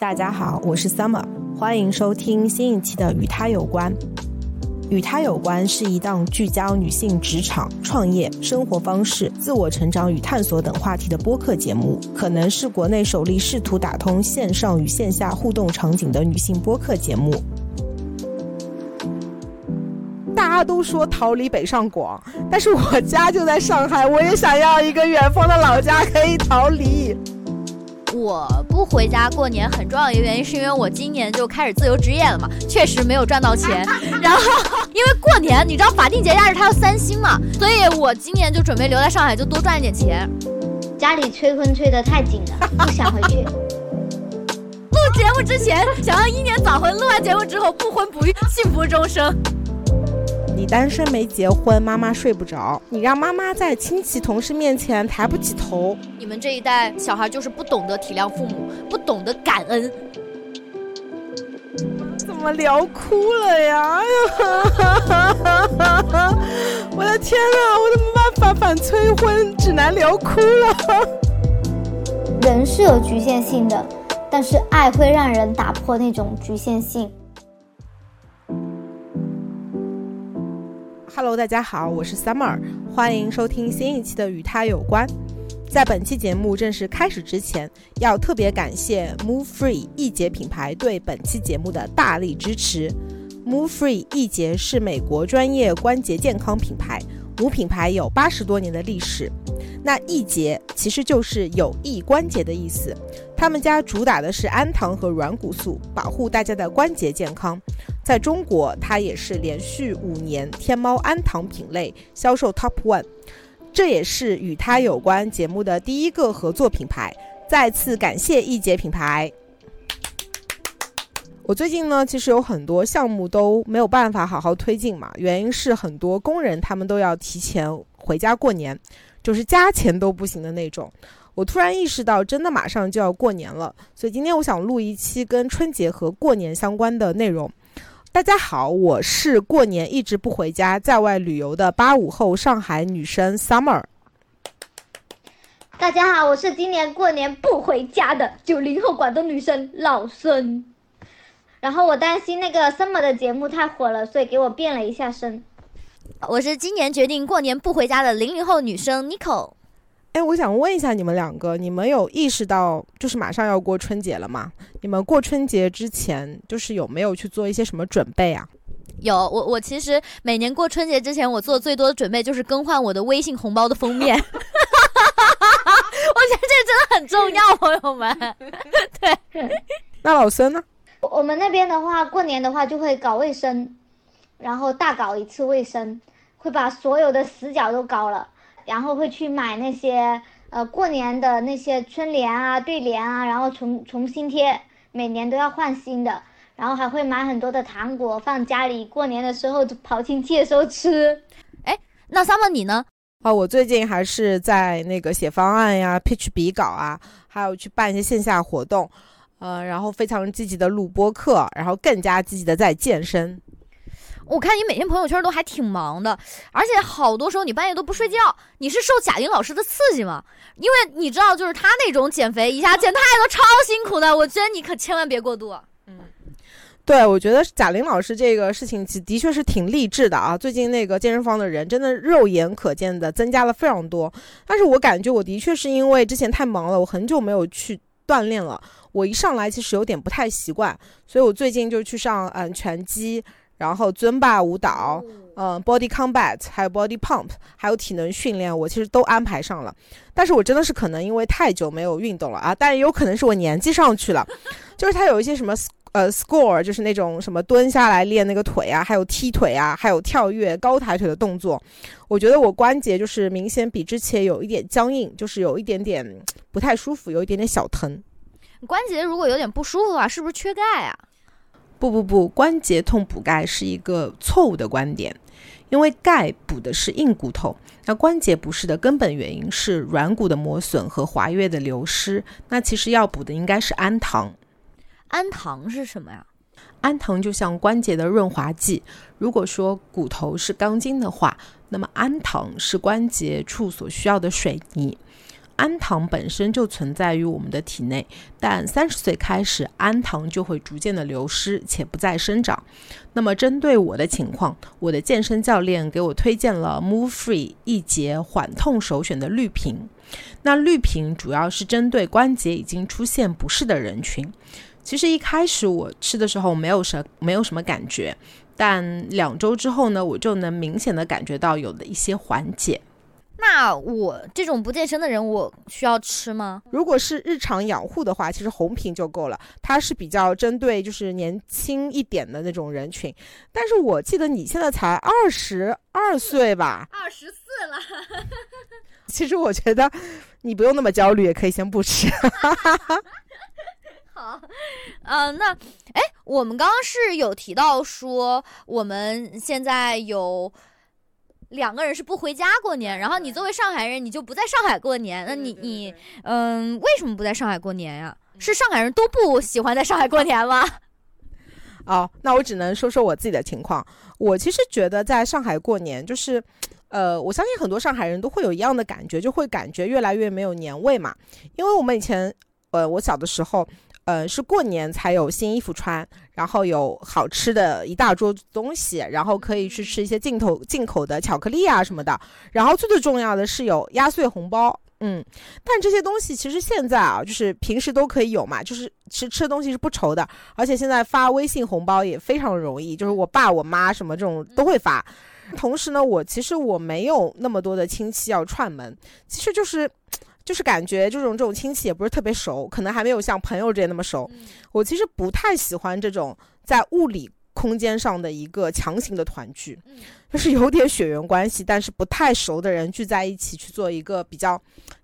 大家好，我是 Summer，欢迎收听新一期的《与他有关》。与他有关是一档聚焦女性职场、创业、生活方式、自我成长与探索等话题的播客节目，可能是国内首例试图打通线上与线下互动场景的女性播客节目。大家都说逃离北上广，但是我家就在上海，我也想要一个远方的老家可以逃离。我不回家过年很重要的一个原因，是因为我今年就开始自由职业了嘛，确实没有赚到钱。然后因为过年，你知道法定节假日它要三薪嘛，所以我今年就准备留在上海，就多赚一点钱。家里催婚催得太紧了，不想回去。录节目之前想要英年早婚，录完节目之后不婚不育，幸福终生。你单身没结婚，妈妈睡不着。你让妈妈在亲戚同事面前抬不起头。你们这一代小孩就是不懂得体谅父母，不懂得感恩。怎么聊哭了呀？我的天哪，我怎么办法反催婚，指南聊哭了。人是有局限性的，但是爱会让人打破那种局限性。Hello，大家好，我是 Summer，欢迎收听新一期的《与他有关》。在本期节目正式开始之前，要特别感谢 Move Free 易捷品牌对本期节目的大力支持。Move Free 易捷是美国专业关节健康品牌，母品牌有八十多年的历史。那易捷其实就是有益关节的意思。他们家主打的是氨糖和软骨素，保护大家的关节健康。在中国，它也是连续五年天猫氨糖品类销售 Top One。这也是与它有关节目的第一个合作品牌。再次感谢易捷品牌。我最近呢，其实有很多项目都没有办法好好推进嘛，原因是很多工人他们都要提前回家过年，就是加钱都不行的那种。我突然意识到，真的马上就要过年了，所以今天我想录一期跟春节和过年相关的内容。大家好，我是过年一直不回家，在外旅游的八五后上海女生 Summer。大家好，我是今年过年不回家的九零后广东女生老孙。然后我担心那个 Summer 的节目太火了，所以给我变了一下声。我是今年决定过年不回家的零零后女生 Nicole。哎，我想问一下你们两个，你们有意识到就是马上要过春节了吗？你们过春节之前就是有没有去做一些什么准备啊？有，我我其实每年过春节之前，我做最多的准备就是更换我的微信红包的封面。我觉得这真的很重要，朋友们。对，那老孙呢？我们那边的话，过年的话就会搞卫生，然后大搞一次卫生，会把所有的死角都搞了。然后会去买那些呃过年的那些春联啊、对联啊，然后重重新贴，每年都要换新的。然后还会买很多的糖果放家里，过年的时候就跑亲戚的时候吃。哎，那 summer 你呢？啊，我最近还是在那个写方案呀、pitch 笔稿啊，还有去办一些线下活动，呃，然后非常积极的录播课，然后更加积极的在健身。我看你每天朋友圈都还挺忙的，而且好多时候你半夜都不睡觉。你是受贾玲老师的刺激吗？因为你知道，就是她那种减肥一下减太多超辛苦的。我觉得你可千万别过度。嗯，对，我觉得贾玲老师这个事情的确是挺励志的啊。最近那个健身房的人真的肉眼可见的增加了非常多。但是我感觉我的确是因为之前太忙了，我很久没有去锻炼了。我一上来其实有点不太习惯，所以我最近就去上嗯拳击。然后尊霸舞蹈，嗯，body combat，还有 body pump，还有体能训练，我其实都安排上了。但是我真的是可能因为太久没有运动了啊，但也有可能是我年纪上去了。就是他有一些什么呃 score，就是那种什么蹲下来练那个腿啊，还有踢腿啊，还有跳跃、高抬腿的动作。我觉得我关节就是明显比之前有一点僵硬，就是有一点点不太舒服，有一点点小疼。关节如果有点不舒服的话，是不是缺钙啊？不不不，关节痛补钙是一个错误的观点，因为钙补的是硬骨头，那关节不适的根本原因是软骨的磨损和滑液的流失。那其实要补的应该是氨糖。氨糖是什么呀？氨糖就像关节的润滑剂。如果说骨头是钢筋的话，那么氨糖是关节处所需要的水泥。氨糖本身就存在于我们的体内，但三十岁开始，氨糖就会逐渐的流失且不再生长。那么针对我的情况，我的健身教练给我推荐了 Move Free 一节缓痛首选的绿瓶。那绿瓶主要是针对关节已经出现不适的人群。其实一开始我吃的时候没有什没有什么感觉，但两周之后呢，我就能明显的感觉到有了一些缓解。那我这种不健身的人，我需要吃吗？如果是日常养护的话，其实红瓶就够了。它是比较针对就是年轻一点的那种人群。但是我记得你现在才二十二岁吧？二十四了。其实我觉得你不用那么焦虑，也可以先不吃。好，嗯，那哎，我们刚刚是有提到说，我们现在有。两个人是不回家过年，然后你作为上海人，你就不在上海过年。那你你嗯，为什么不在上海过年呀？是上海人都不喜欢在上海过年吗？哦，那我只能说说我自己的情况。我其实觉得在上海过年，就是，呃，我相信很多上海人都会有一样的感觉，就会感觉越来越没有年味嘛。因为我们以前，呃，我小的时候。呃，是过年才有新衣服穿，然后有好吃的一大桌东西，然后可以去吃一些进口进口的巧克力啊什么的，然后最最重要的是有压岁红包，嗯，但这些东西其实现在啊，就是平时都可以有嘛，就是吃吃的东西是不愁的，而且现在发微信红包也非常容易，就是我爸我妈什么这种都会发，同时呢，我其实我没有那么多的亲戚要串门，其实就是。就是感觉这种这种亲戚也不是特别熟，可能还没有像朋友之间那么熟。我其实不太喜欢这种在物理空间上的一个强行的团聚，就是有点血缘关系，但是不太熟的人聚在一起去做一个比较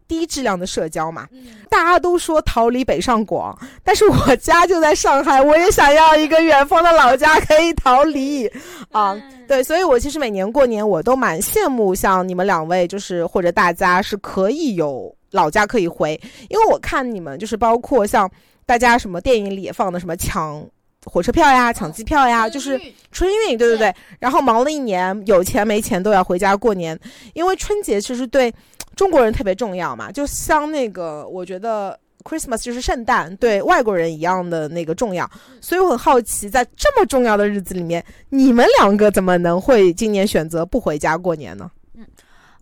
低质量的社交嘛。大家都说逃离北上广，但是我家就在上海，我也想要一个远方的老家可以逃离啊。对，所以我其实每年过年我都蛮羡慕像你们两位，就是或者大家是可以有。老家可以回，因为我看你们就是包括像大家什么电影里也放的什么抢火车票呀、抢机票呀，就是春运，对对对。然后忙了一年，有钱没钱都要回家过年，因为春节其实对中国人特别重要嘛，就像那个我觉得 Christmas 就是圣诞，对外国人一样的那个重要。所以我很好奇，在这么重要的日子里面，你们两个怎么能会今年选择不回家过年呢？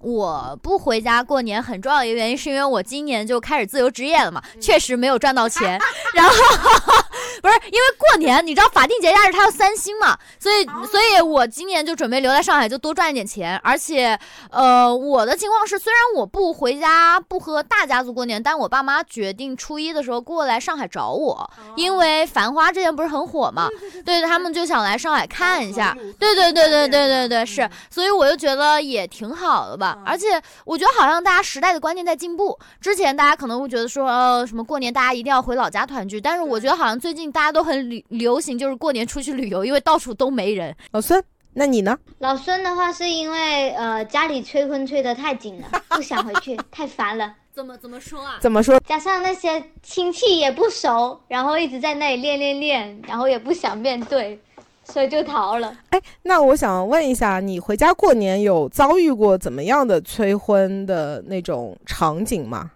我不回家过年很重要的一个原因，是因为我今年就开始自由职业了嘛，确实没有赚到钱。然后 不是因为过年，你知道法定节假日它要三薪嘛，所以所以我今年就准备留在上海，就多赚一点钱。而且，呃，我的情况是，虽然我不回家，不和大家族过年，但我爸妈决定初一的时候过来上海找我，因为《繁花》之前不是很火嘛，对他们就想来上海看一下。对对对对对对对，是，所以我就觉得也挺好的吧。而且我觉得好像大家时代的观念在进步。之前大家可能会觉得说，呃，什么过年大家一定要回老家团聚，但是我觉得好像最近大家都很流流行，就是过年出去旅游，因为到处都没人。老孙，那你呢？老孙的话是因为呃家里催婚催得太紧了，不想回去，太烦了。怎么怎么说啊？怎么说？加上那些亲戚也不熟，然后一直在那里练练练，然后也不想面对。所以就逃了。哎，那我想问一下，你回家过年有遭遇过怎么样的催婚的那种场景吗？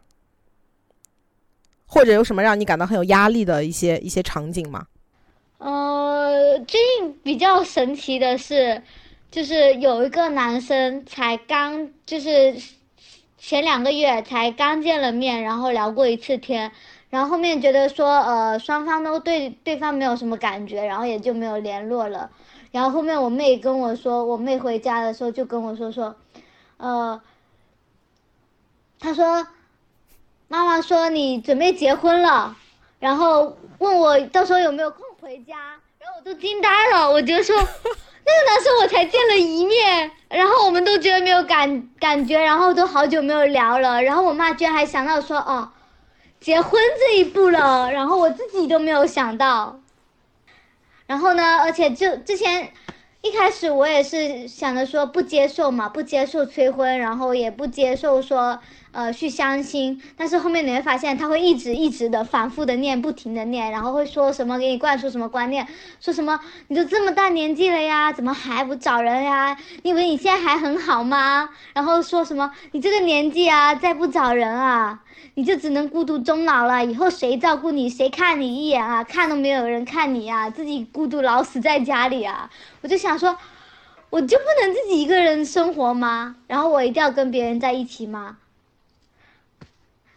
或者有什么让你感到很有压力的一些一些场景吗？呃，最近比较神奇的是，就是有一个男生才刚就是前两个月才刚见了面，然后聊过一次天。然后后面觉得说，呃，双方都对对方没有什么感觉，然后也就没有联络了。然后后面我妹跟我说，我妹回家的时候就跟我说说，呃，她说，妈妈说你准备结婚了，然后问我到时候有没有空回家，然后我都惊呆了，我就说，那个男生我才见了一面，然后我们都觉得没有感感觉，然后都好久没有聊了，然后我妈居然还想到说，哦。结婚这一步了，然后我自己都没有想到。然后呢，而且就之前一开始我也是想着说不接受嘛，不接受催婚，然后也不接受说，呃去相亲，但是后面你会发现他会一直一直的反复的念，不停的念，然后会说什么给你灌输什么观念，说什么你都这么大年纪了呀，怎么还不找人呀？你以为你现在还很好吗？然后说什么你这个年纪啊，再不找人啊，你就只能孤独终老了，以后谁照顾你，谁看你一眼啊？看都没有人看你呀，自己孤独老死在家里啊！我就想说。我就不能自己一个人生活吗？然后我一定要跟别人在一起吗？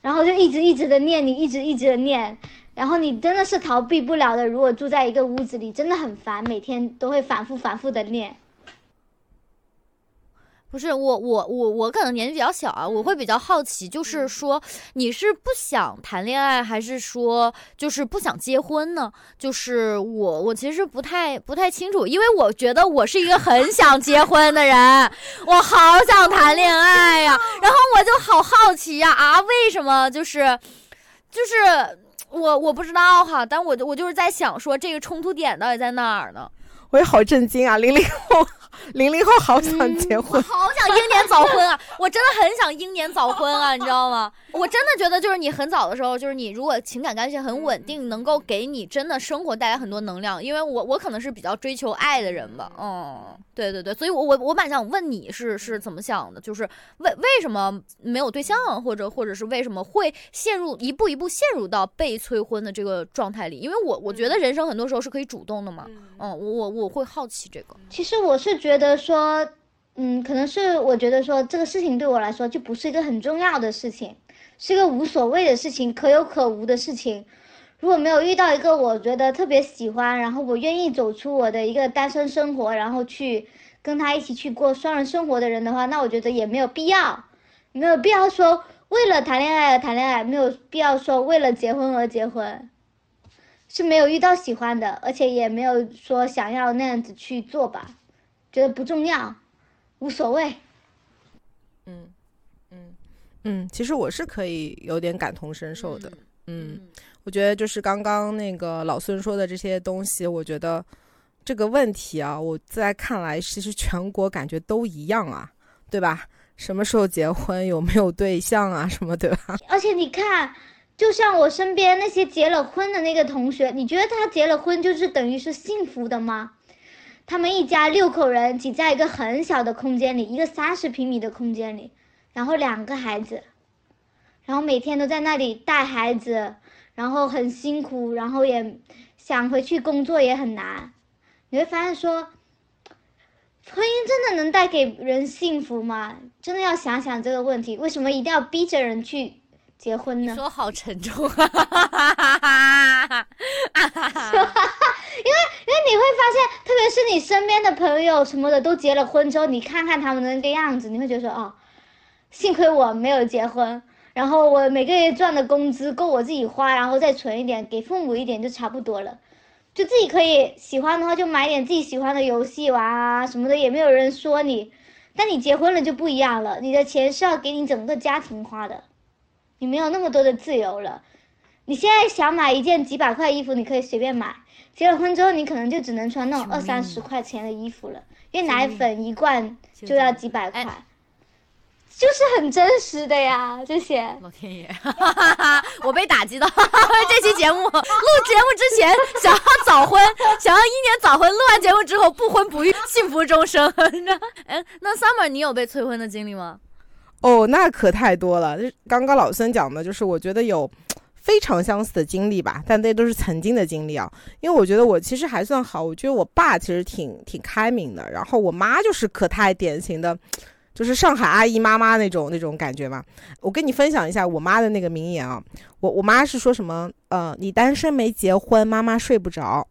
然后就一直一直的念你，一直一直的念，然后你真的是逃避不了的。如果住在一个屋子里，真的很烦，每天都会反复反复的念。不是我我我我可能年纪比较小啊，我会比较好奇，就是说你是不想谈恋爱，还是说就是不想结婚呢？就是我我其实不太不太清楚，因为我觉得我是一个很想结婚的人，我好想谈恋爱呀，然后我就好好奇呀啊，为什么就是就是我我不知道哈，但我我就是在想说这个冲突点到底在哪儿呢？我也好震惊啊，零零后。零零后好想结婚，好想英年早婚啊！我真的很想英年早婚啊，你知道吗？我真的觉得，就是你很早的时候，就是你如果情感关系很稳定，能够给你真的生活带来很多能量。因为我我可能是比较追求爱的人吧，嗯，对对对，所以我我我蛮想问你是是怎么想的，就是为为什么没有对象，或者或者是为什么会陷入一步一步陷入到被催婚的这个状态里？因为我我觉得人生很多时候是可以主动的嘛，嗯，我我我会好奇这个。其实我是觉得说，嗯，可能是我觉得说这个事情对我来说就不是一个很重要的事情。是个无所谓的事情，可有可无的事情。如果没有遇到一个我觉得特别喜欢，然后我愿意走出我的一个单身生活，然后去跟他一起去过双人生活的人的话，那我觉得也没有必要，没有必要说为了谈恋爱而谈恋爱，没有必要说为了结婚而结婚，是没有遇到喜欢的，而且也没有说想要那样子去做吧，觉得不重要，无所谓。嗯。嗯，嗯其实我是可以有点感同身受的。嗯，我觉得就是刚刚那个老孙说的这些东西，我觉得这个问题啊，我在看来其实全国感觉都一样啊，对吧？什么时候结婚，有没有对象啊，什么对吧？而且你看，就像我身边那些结了婚的那个同学，你觉得他结了婚就是等于是幸福的吗？他们一家六口人挤在一个很小的空间里，一个三十平米的空间里。然后两个孩子，然后每天都在那里带孩子，然后很辛苦，然后也想回去工作也很难。你会发现说，婚姻真的能带给人幸福吗？真的要想想这个问题。为什么一定要逼着人去结婚呢？说好沉重，因为因为你会发现，特别是你身边的朋友什么的都结了婚之后，你看看他们的那个样子，你会觉得说哦。幸亏我没有结婚，然后我每个月赚的工资够我自己花，然后再存一点给父母一点就差不多了，就自己可以喜欢的话就买点自己喜欢的游戏玩啊什么的，也没有人说你。但你结婚了就不一样了，你的钱是要给你整个家庭花的，你没有那么多的自由了。你现在想买一件几百块衣服，你可以随便买，结了婚之后你可能就只能穿那种二三十块钱的衣服了，因为奶粉一罐就要几百块。就是很真实的呀，这些老天爷，我被打击到。这期节目录节目之前想要早婚，想要一年早婚，录完节目之后不婚不育，幸福终生。哎，那 Summer，你有被催婚的经历吗？哦，那可太多了。刚刚老孙讲的，就是我觉得有非常相似的经历吧，但那都是曾经的经历啊。因为我觉得我其实还算好，我觉得我爸其实挺挺开明的，然后我妈就是可太典型的。就是上海阿姨妈妈那种那种感觉嘛。我跟你分享一下我妈的那个名言啊，我我妈是说什么？呃，你单身没结婚，妈妈睡不着，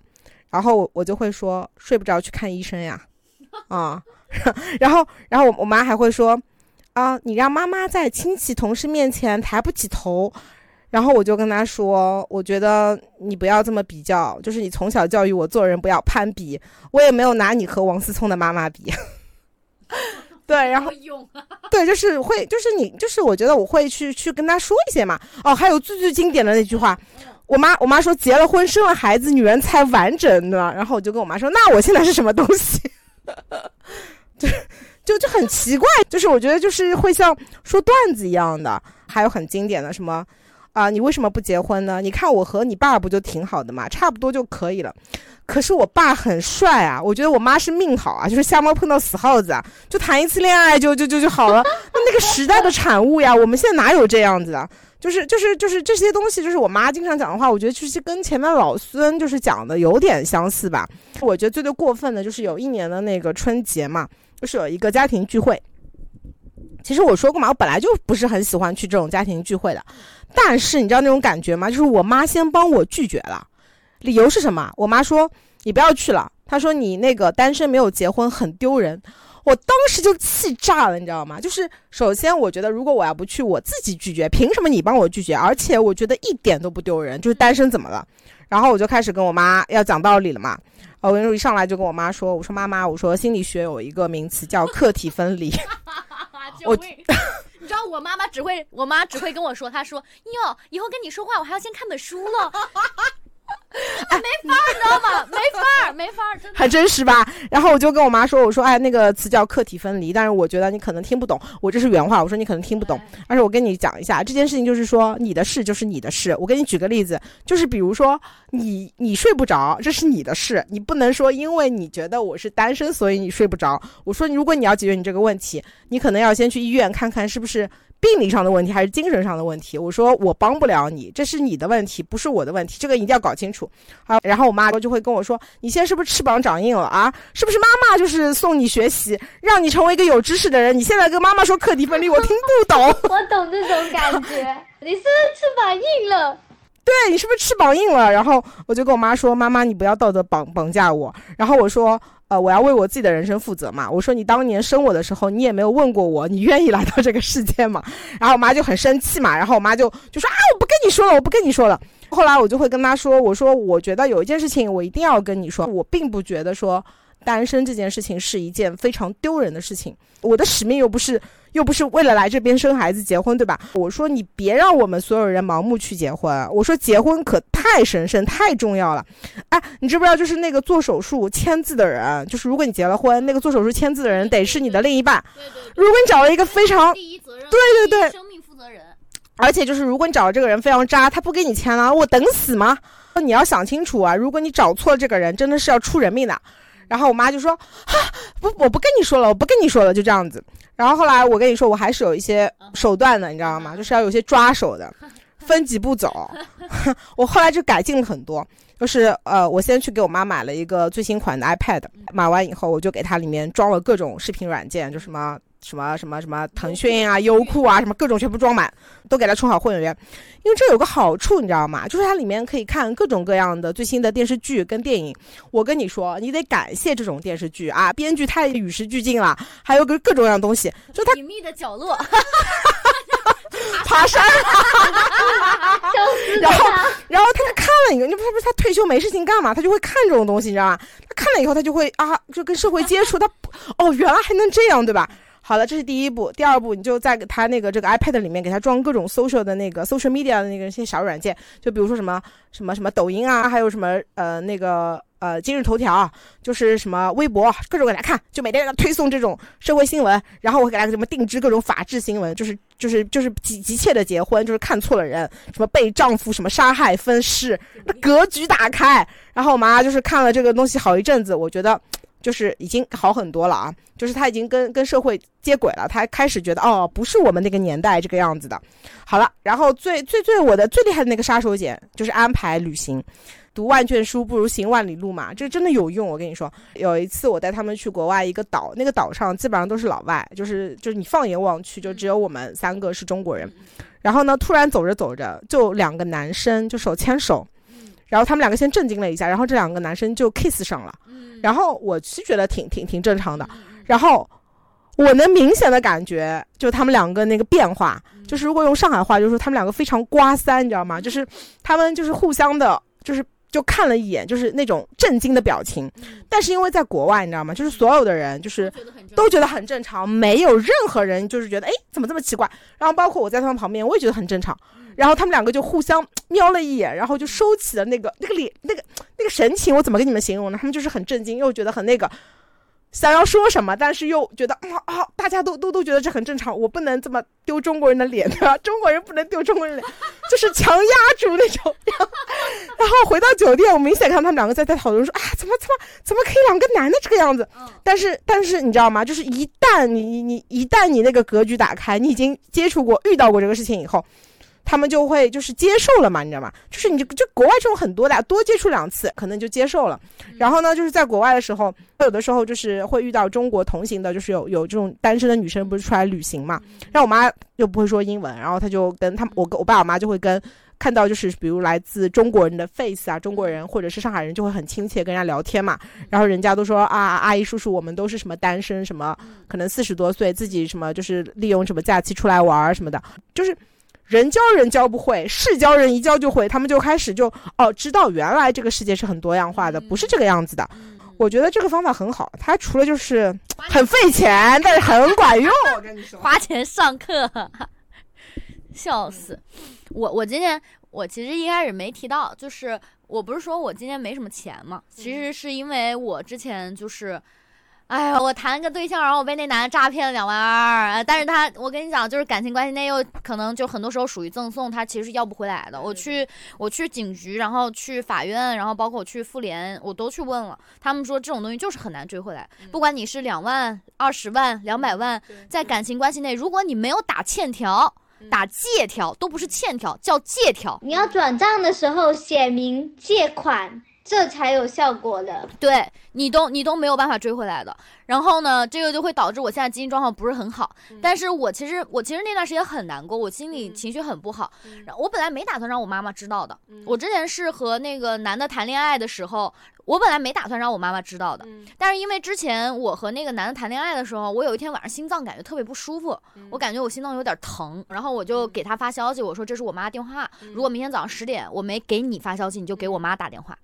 然后我就会说睡不着去看医生呀，啊，然后然后我我妈还会说，啊，你让妈妈在亲戚同事面前抬不起头，然后我就跟她说，我觉得你不要这么比较，就是你从小教育我做人不要攀比，我也没有拿你和王思聪的妈妈比。对，然后 对，就是会，就是你，就是我觉得我会去去跟他说一些嘛。哦，还有最最经典的那句话，我妈我妈说结了婚生了孩子女人才完整，呢？然后我就跟我妈说，那我现在是什么东西？就就就就很奇怪，就是我觉得就是会像说段子一样的，还有很经典的什么。啊，你为什么不结婚呢？你看我和你爸不就挺好的嘛，差不多就可以了。可是我爸很帅啊，我觉得我妈是命好啊，就是瞎猫碰到死耗子啊，就谈一次恋爱就就就就好了。那那个时代的产物呀，我们现在哪有这样子的？就是就是就是这些东西，就是我妈经常讲的话，我觉得其实跟前面老孙就是讲的有点相似吧。我觉得最最过分的就是有一年的那个春节嘛，就是有一个家庭聚会。其实我说过嘛，我本来就不是很喜欢去这种家庭聚会的，但是你知道那种感觉吗？就是我妈先帮我拒绝了，理由是什么？我妈说你不要去了，她说你那个单身没有结婚很丢人。我当时就气炸了，你知道吗？就是首先我觉得如果我要不去，我自己拒绝，凭什么你帮我拒绝？而且我觉得一点都不丢人，就是单身怎么了？然后我就开始跟我妈要讲道理了嘛。我跟你说，一上来就跟我妈说，我说妈妈，我说心理学有一个名词叫客体分离。我 你知道我妈妈只会，我妈只会跟我说，她说哟，以后跟你说话我还要先看本书了。没法儿，你知道吗？没法儿，没法，真的很真实吧？然后我就跟我妈说：“我说，哎，那个词叫客体分离，但是我觉得你可能听不懂。我这是原话，我说你可能听不懂。但是我跟你讲一下这件事情，就是说你的事就是你的事。我给你举个例子，就是比如说你你睡不着，这是你的事，你不能说因为你觉得我是单身，所以你睡不着。我说，如果你要解决你这个问题，你可能要先去医院看看是不是。”病理上的问题还是精神上的问题？我说我帮不了你，这是你的问题，不是我的问题，这个一定要搞清楚。好，然后我妈就会跟我说：“你现在是不是翅膀长硬了啊？是不是妈妈就是送你学习，让你成为一个有知识的人？你现在跟妈妈说课题分离，我听不懂。我懂这种感觉，你是不是翅膀硬了？对你是不是翅膀硬了？然后我就跟我妈说：妈妈，你不要道德绑绑架我。然后我说。呃，我要为我自己的人生负责嘛。我说你当年生我的时候，你也没有问过我，你愿意来到这个世界吗？然后我妈就很生气嘛。然后我妈就就说啊，我不跟你说了，我不跟你说了。后来我就会跟她说，我说我觉得有一件事情我一定要跟你说，我并不觉得说单身这件事情是一件非常丢人的事情。我的使命又不是。又不是为了来这边生孩子结婚，对吧？我说你别让我们所有人盲目去结婚。我说结婚可太神圣、太重要了。哎，你知不知道？就是那个做手术签字的人，就是如果你结了婚，那个做手术签字的人得是你的另一半。对对。如果你找了一个非常第一责任，对对对，生命负责人。而且就是如果你找的这个人非常渣，他不给你签了，我等死吗？你要想清楚啊！如果你找错了这个人，真的是要出人命的。然后我妈就说：“哈，不，我不跟你说了，我不跟你说了，就这样子。”然后后来我跟你说，我还是有一些手段的，你知道吗？就是要有些抓手的，分几步走。我后来就改进了很多，就是呃，我先去给我妈买了一个最新款的 iPad，买完以后我就给它里面装了各种视频软件，就什么。什么什么什么腾讯啊、优酷啊，什么各种全部装满，都给他充好会员。因为这有个好处，你知道吗？就是它里面可以看各种各样的最新的电视剧跟电影。我跟你说，你得感谢这种电视剧啊，编剧太与时俱进了，还有个各种各样东西。就它隐秘的角落，爬山，然后然后他就看了一个，你不是不是他退休没事情干嘛，他就会看这种东西，你知道吗？他看了以后，他就会啊，就跟社会接触。他哦，原来还能这样，对吧？好了，这是第一步。第二步，你就在他那个这个 iPad 里面给他装各种 social 的那个 social media 的那个一些小软件，就比如说什么什么什么抖音啊，还有什么呃那个呃今日头条，就是什么微博，各种给他看，就每天给他推送这种社会新闻，然后我给他什么定制各种法制新闻，就是就是就是急急切的结婚，就是看错了人，什么被丈夫什么杀害分尸，那格局打开。然后我妈就是看了这个东西好一阵子，我觉得。就是已经好很多了啊，就是他已经跟跟社会接轨了，他开始觉得哦，不是我们那个年代这个样子的。好了，然后最最最我的最厉害的那个杀手锏就是安排旅行，读万卷书不如行万里路嘛，这真的有用。我跟你说，有一次我带他们去国外一个岛，那个岛上基本上都是老外，就是就是你放眼望去就只有我们三个是中国人。然后呢，突然走着走着，就两个男生就手牵手，然后他们两个先震惊了一下，然后这两个男生就 kiss 上了。然后我是觉得挺挺挺正常的，然后我能明显的感觉，就他们两个那个变化，就是如果用上海话，就是说他们两个非常刮三，你知道吗？就是他们就是互相的，就是就看了一眼，就是那种震惊的表情。但是因为在国外，你知道吗？就是所有的人就是都觉得很正常，没有任何人就是觉得哎怎么这么奇怪。然后包括我在他们旁边，我也觉得很正常。然后他们两个就互相瞄了一眼，然后就收起了那个那个脸那个那个神情，我怎么跟你们形容呢？他们就是很震惊，又觉得很那个，想要说什么，但是又觉得啊啊，大家都都都觉得这很正常，我不能这么丢中国人的脸，对吧？中国人不能丢中国人脸，就是强压住那种。然后回到酒店，我明显看他们两个在在讨论说啊，怎么怎么怎么可以两个男的这个样子？但是但是你知道吗？就是一旦你你你一旦你那个格局打开，你已经接触过遇到过这个事情以后。他们就会就是接受了嘛，你知道吗？就是你就就国外这种很多的，多接触两次可能就接受了。然后呢，就是在国外的时候，有的时候就是会遇到中国同行的，就是有有这种单身的女生不是出来旅行嘛。然后我妈又不会说英文，然后她就跟他们，我跟我爸我妈就会跟看到就是比如来自中国人的 face 啊，中国人或者是上海人就会很亲切跟人家聊天嘛。然后人家都说啊，阿姨叔叔，我们都是什么单身，什么可能四十多岁自己什么就是利用什么假期出来玩什么的，就是。人教人教不会，事教人一教就会。他们就开始就哦，知道原来这个世界是很多样化的，不是这个样子的。我觉得这个方法很好，它除了就是很费钱，但是很管用。我跟你说，花钱上课，笑死！我我今天我其实一开始没提到，就是我不是说我今天没什么钱嘛，其实是因为我之前就是。哎呀，我谈了个对象，然后我被那男的诈骗了两万二。但是他，我跟你讲，就是感情关系内又可能就很多时候属于赠送，他其实是要不回来的。我去，我去警局，然后去法院，然后包括我去妇联，我都去问了，他们说这种东西就是很难追回来。不管你是两万、二十万、两百万，在感情关系内，如果你没有打欠条、打借条，都不是欠条，叫借条。你要转账的时候写明借款。这才有效果的，对你都你都没有办法追回来的。然后呢，这个就会导致我现在经济状况不是很好。但是我其实我其实那段时间很难过，我心里情绪很不好。我本来没打算让我妈妈知道的。我之前是和那个男的谈恋爱的时候，我本来没打算让我妈妈知道的。但是因为之前我和那个男的谈恋爱的时候，我有一天晚上心脏感觉特别不舒服，我感觉我心脏有点疼，然后我就给他发消息，我说这是我妈电话，如果明天早上十点我没给你发消息，你就给我妈打电话。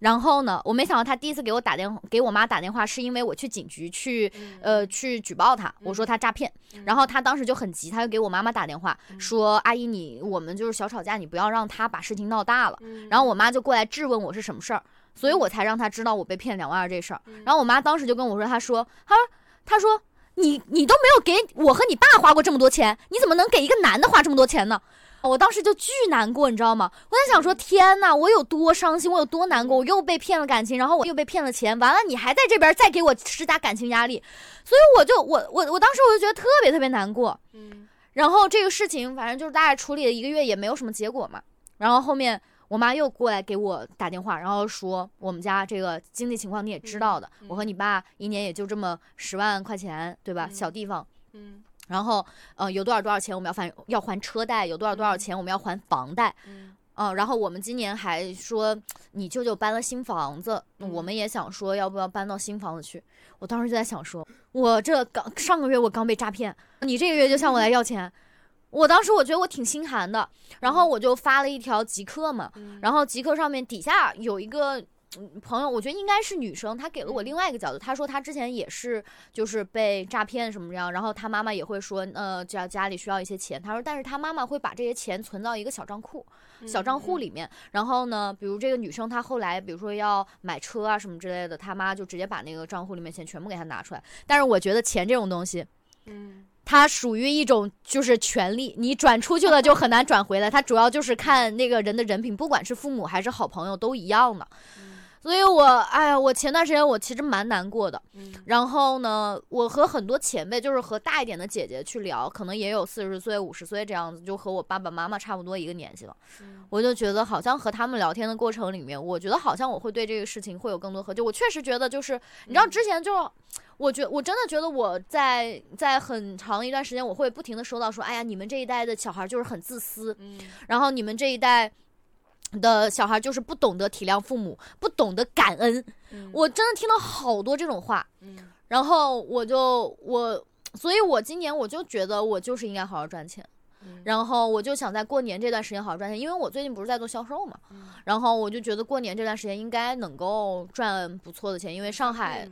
然后呢，我没想到他第一次给我打电话，给我妈打电话，是因为我去警局去，呃，去举报他，我说他诈骗。然后他当时就很急，他就给我妈妈打电话说：“阿姨，你我们就是小吵架，你不要让他把事情闹大了。”然后我妈就过来质问我是什么事儿，所以我才让他知道我被骗两万二这事儿。然后我妈当时就跟我说：“她说，她说，她说，你你都没有给我和你爸花过这么多钱，你怎么能给一个男的花这么多钱呢？”我当时就巨难过，你知道吗？我在想说，天哪，我有多伤心，我有多难过，我又被骗了感情，然后我又被骗了钱，完了你还在这边再给我施加感情压力，所以我就我我我当时我就觉得特别特别难过，嗯，然后这个事情反正就是大概处理了一个月也没有什么结果嘛，然后后面我妈又过来给我打电话，然后说我们家这个经济情况你也知道的，我和你爸一年也就这么十万块钱，对吧？小地方，嗯。然后，呃，有多少多少钱我们要还要还车贷，有多少多少钱我们要还房贷，嗯，然后我们今年还说你舅舅搬了新房子，我们也想说要不要搬到新房子去。我当时就在想说，我这刚上个月我刚被诈骗，你这个月就向我来要钱，我当时我觉得我挺心寒的，然后我就发了一条极客嘛，然后极客上面底下有一个。朋友，我觉得应该是女生，她给了我另外一个角度。她说她之前也是，就是被诈骗什么这样，然后她妈妈也会说，呃，家家里需要一些钱。她说，但是她妈妈会把这些钱存到一个小账户、小账户里面。然后呢，比如这个女生她后来，比如说要买车啊什么之类的，她妈就直接把那个账户里面钱全部给她拿出来。但是我觉得钱这种东西，嗯，它属于一种就是权利，你转出去了就很难转回来。它主要就是看那个人的人品，不管是父母还是好朋友都一样的。所以，我哎呀，我前段时间我其实蛮难过的。嗯，然后呢，我和很多前辈，就是和大一点的姐姐去聊，可能也有四十岁、五十岁这样子，就和我爸爸妈妈差不多一个年纪了。嗯，我就觉得好像和他们聊天的过程里面，我觉得好像我会对这个事情会有更多和解我确实觉得就是，你知道之前就，我觉我真的觉得我在在很长一段时间，我会不停的收到说，哎呀，你们这一代的小孩就是很自私。嗯，然后你们这一代。的小孩就是不懂得体谅父母，不懂得感恩。我真的听到好多这种话。然后我就我，所以我今年我就觉得我就是应该好好赚钱。然后我就想在过年这段时间好好赚钱，因为我最近不是在做销售嘛。然后我就觉得过年这段时间应该能够赚不错的钱，因为上海。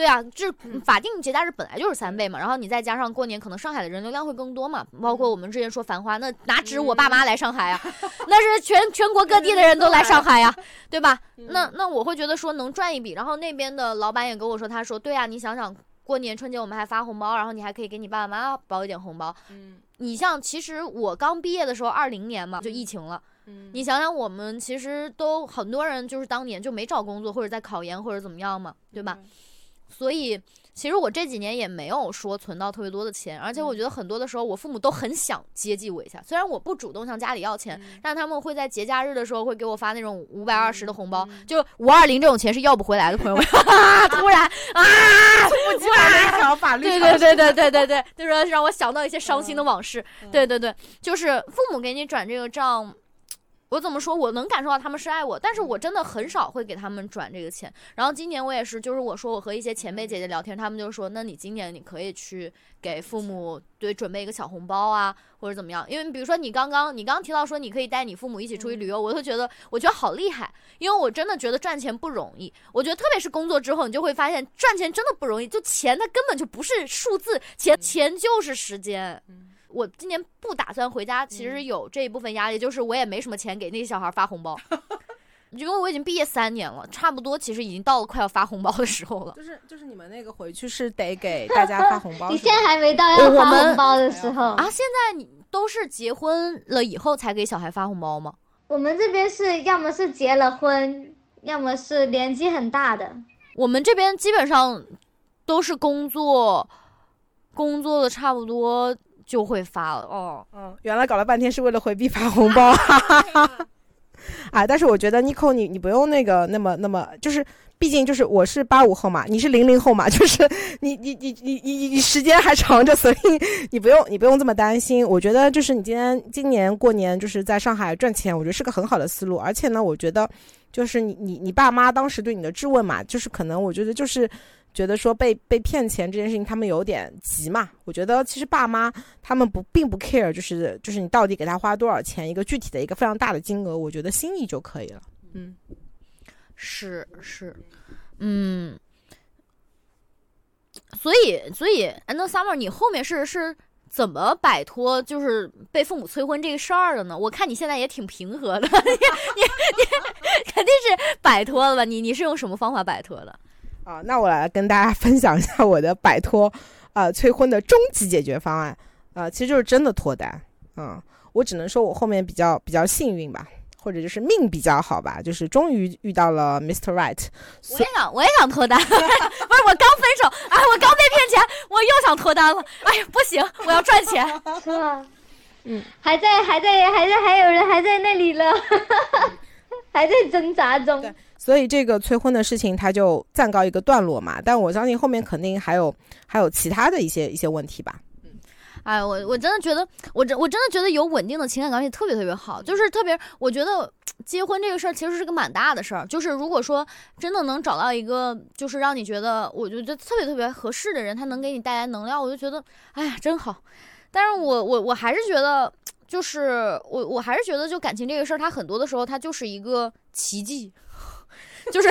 对啊，这法定节假日本来就是三倍嘛，然后你再加上过年，可能上海的人流量会更多嘛。包括我们之前说繁花，那哪止我爸妈来上海啊？那是全全国各地的人都来上海呀，对吧？那那我会觉得说能赚一笔。然后那边的老板也跟我说，他说对啊，你想想过年春节我们还发红包，然后你还可以给你爸爸妈妈包一点红包。嗯，你像其实我刚毕业的时候，二零年嘛，就疫情了。你想想，我们其实都很多人就是当年就没找工作，或者在考研或者怎么样嘛，对吧？所以其实我这几年也没有说存到特别多的钱，而且我觉得很多的时候，我父母都很想接济我一下。虽然我不主动向家里要钱，但他们会在节假日的时候会给我发那种五百二十的红包，就五二零这种钱是要不回来的，朋友们。突然啊，突然一条法律，对对对对 对对对，就是让我想到一些伤心的往事。对对对，就是父母给你转这个账。我怎么说？我能感受到他们是爱我，但是我真的很少会给他们转这个钱。然后今年我也是，就是我说我和一些前辈姐姐聊天，他们就说，那你今年你可以去给父母对准备一个小红包啊，或者怎么样？因为比如说你刚刚你刚刚提到说你可以带你父母一起出去旅游，我就觉得我觉得好厉害，因为我真的觉得赚钱不容易。我觉得特别是工作之后，你就会发现赚钱真的不容易，就钱它根本就不是数字，钱钱就是时间。我今年不打算回家，其实有这一部分压力，就是我也没什么钱给那些小孩发红包，因为我已经毕业三年了，差不多其实已经到了快要发红包的时候了。就是就是你们那个回去是得给大家发红包，你现在还没到要发红包的时候啊？现在你都是结婚了以后才给小孩发红包吗？我们这边是要么是结了婚，要么是年纪很大的。我们这边基本上都是工作，工作的差不多。就会发了哦，嗯，原来搞了半天是为了回避发红包，啊！但是我觉得 Nico 你你不用那个那么那么，就是毕竟就是我是八五后嘛，你是零零后嘛，就是你你你你你你时间还长着，所以你不用你不用这么担心。我觉得就是你今天今年过年就是在上海赚钱，我觉得是个很好的思路。而且呢，我觉得就是你你你爸妈当时对你的质问嘛，就是可能我觉得就是。觉得说被被骗钱这件事情，他们有点急嘛？我觉得其实爸妈他们不并不 care，就是就是你到底给他花多少钱，一个具体的一个非常大的金额，我觉得心意就可以了。嗯，是是，嗯，所以所以 a n d Summer，你后面是是怎么摆脱就是被父母催婚这个事儿的呢？我看你现在也挺平和的，你你你肯定是摆脱了吧？你你是用什么方法摆脱的？啊，那我来跟大家 分享一下我的摆脱，呃，催婚的终极解决方案，呃，其实就是真的脱单，嗯，我只能说我后面比较比较幸运吧，或者就是命比较好吧，就是终于遇到了 Mr. Right。我也想，我也想脱单，不是我刚分手，哎，我刚被骗钱，我又想脱单了，哎呀，不行，我要赚钱，是吗？嗯，还在，还在，还在，还有人还在那里了，还在挣扎中。所以这个催婚的事情，它就暂告一个段落嘛。但我相信后面肯定还有还有其他的一些一些问题吧。嗯，哎，我我真的觉得，我真我真的觉得有稳定的情感关系特别特别好。就是特别，我觉得结婚这个事儿其实是个蛮大的事儿。就是如果说真的能找到一个，就是让你觉得我觉得特别特别合适的人，他能给你带来能量，我就觉得，哎呀，真好。但是我我我还是觉得，就是我我还是觉得，就感情这个事儿，它很多的时候它就是一个奇迹。就是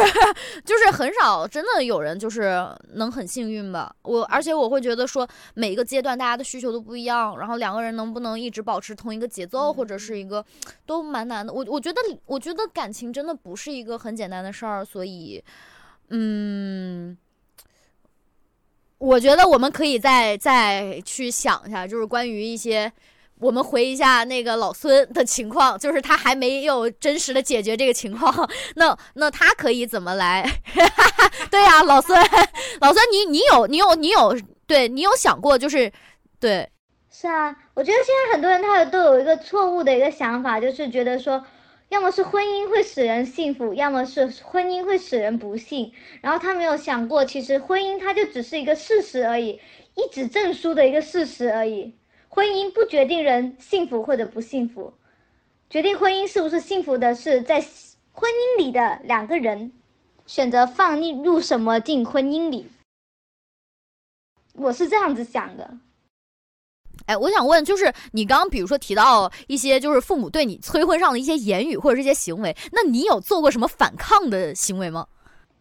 就是很少，真的有人就是能很幸运吧。我而且我会觉得说，每一个阶段大家的需求都不一样，然后两个人能不能一直保持同一个节奏，或者是一个都蛮难的。我我觉得我觉得感情真的不是一个很简单的事儿，所以，嗯，我觉得我们可以再再去想一下，就是关于一些。我们回一下那个老孙的情况，就是他还没有真实的解决这个情况，那那他可以怎么来？对呀，老孙，老孙，你你有你有你有，对你有想过就是，对，是啊，我觉得现在很多人他都有一个错误的一个想法，就是觉得说，要么是婚姻会使人幸福，要么是婚姻会使人不幸，然后他没有想过，其实婚姻它就只是一个事实而已，一纸证书的一个事实而已。婚姻不决定人幸福或者不幸福，决定婚姻是不是幸福的是在婚姻里的两个人选择放入什么进婚姻里。我是这样子想的。哎，我想问，就是你刚刚比如说提到一些就是父母对你催婚上的一些言语或者这些行为，那你有做过什么反抗的行为吗？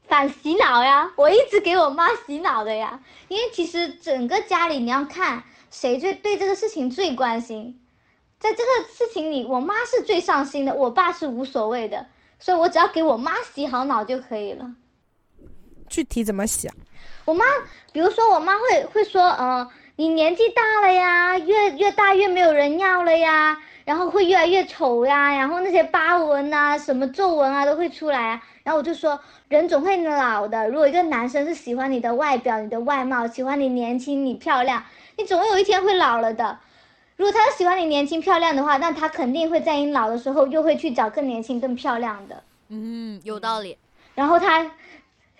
反洗脑呀，我一直给我妈洗脑的呀。因为其实整个家里你要看谁最对这个事情最关心，在这个事情里，我妈是最上心的，我爸是无所谓的，所以我只要给我妈洗好脑就可以了。具体怎么洗啊？我妈，比如说我妈会会说，呃，你年纪大了呀，越越大越没有人要了呀，然后会越来越丑呀，然后那些疤纹啊、什么皱纹啊都会出来啊。然后我就说，人总会老的。如果一个男生是喜欢你的外表、你的外貌，喜欢你年轻、你漂亮，你总有一天会老了的。如果他喜欢你年轻漂亮的话，那他肯定会在你老的时候又会去找更年轻、更漂亮的。嗯，有道理。然后他，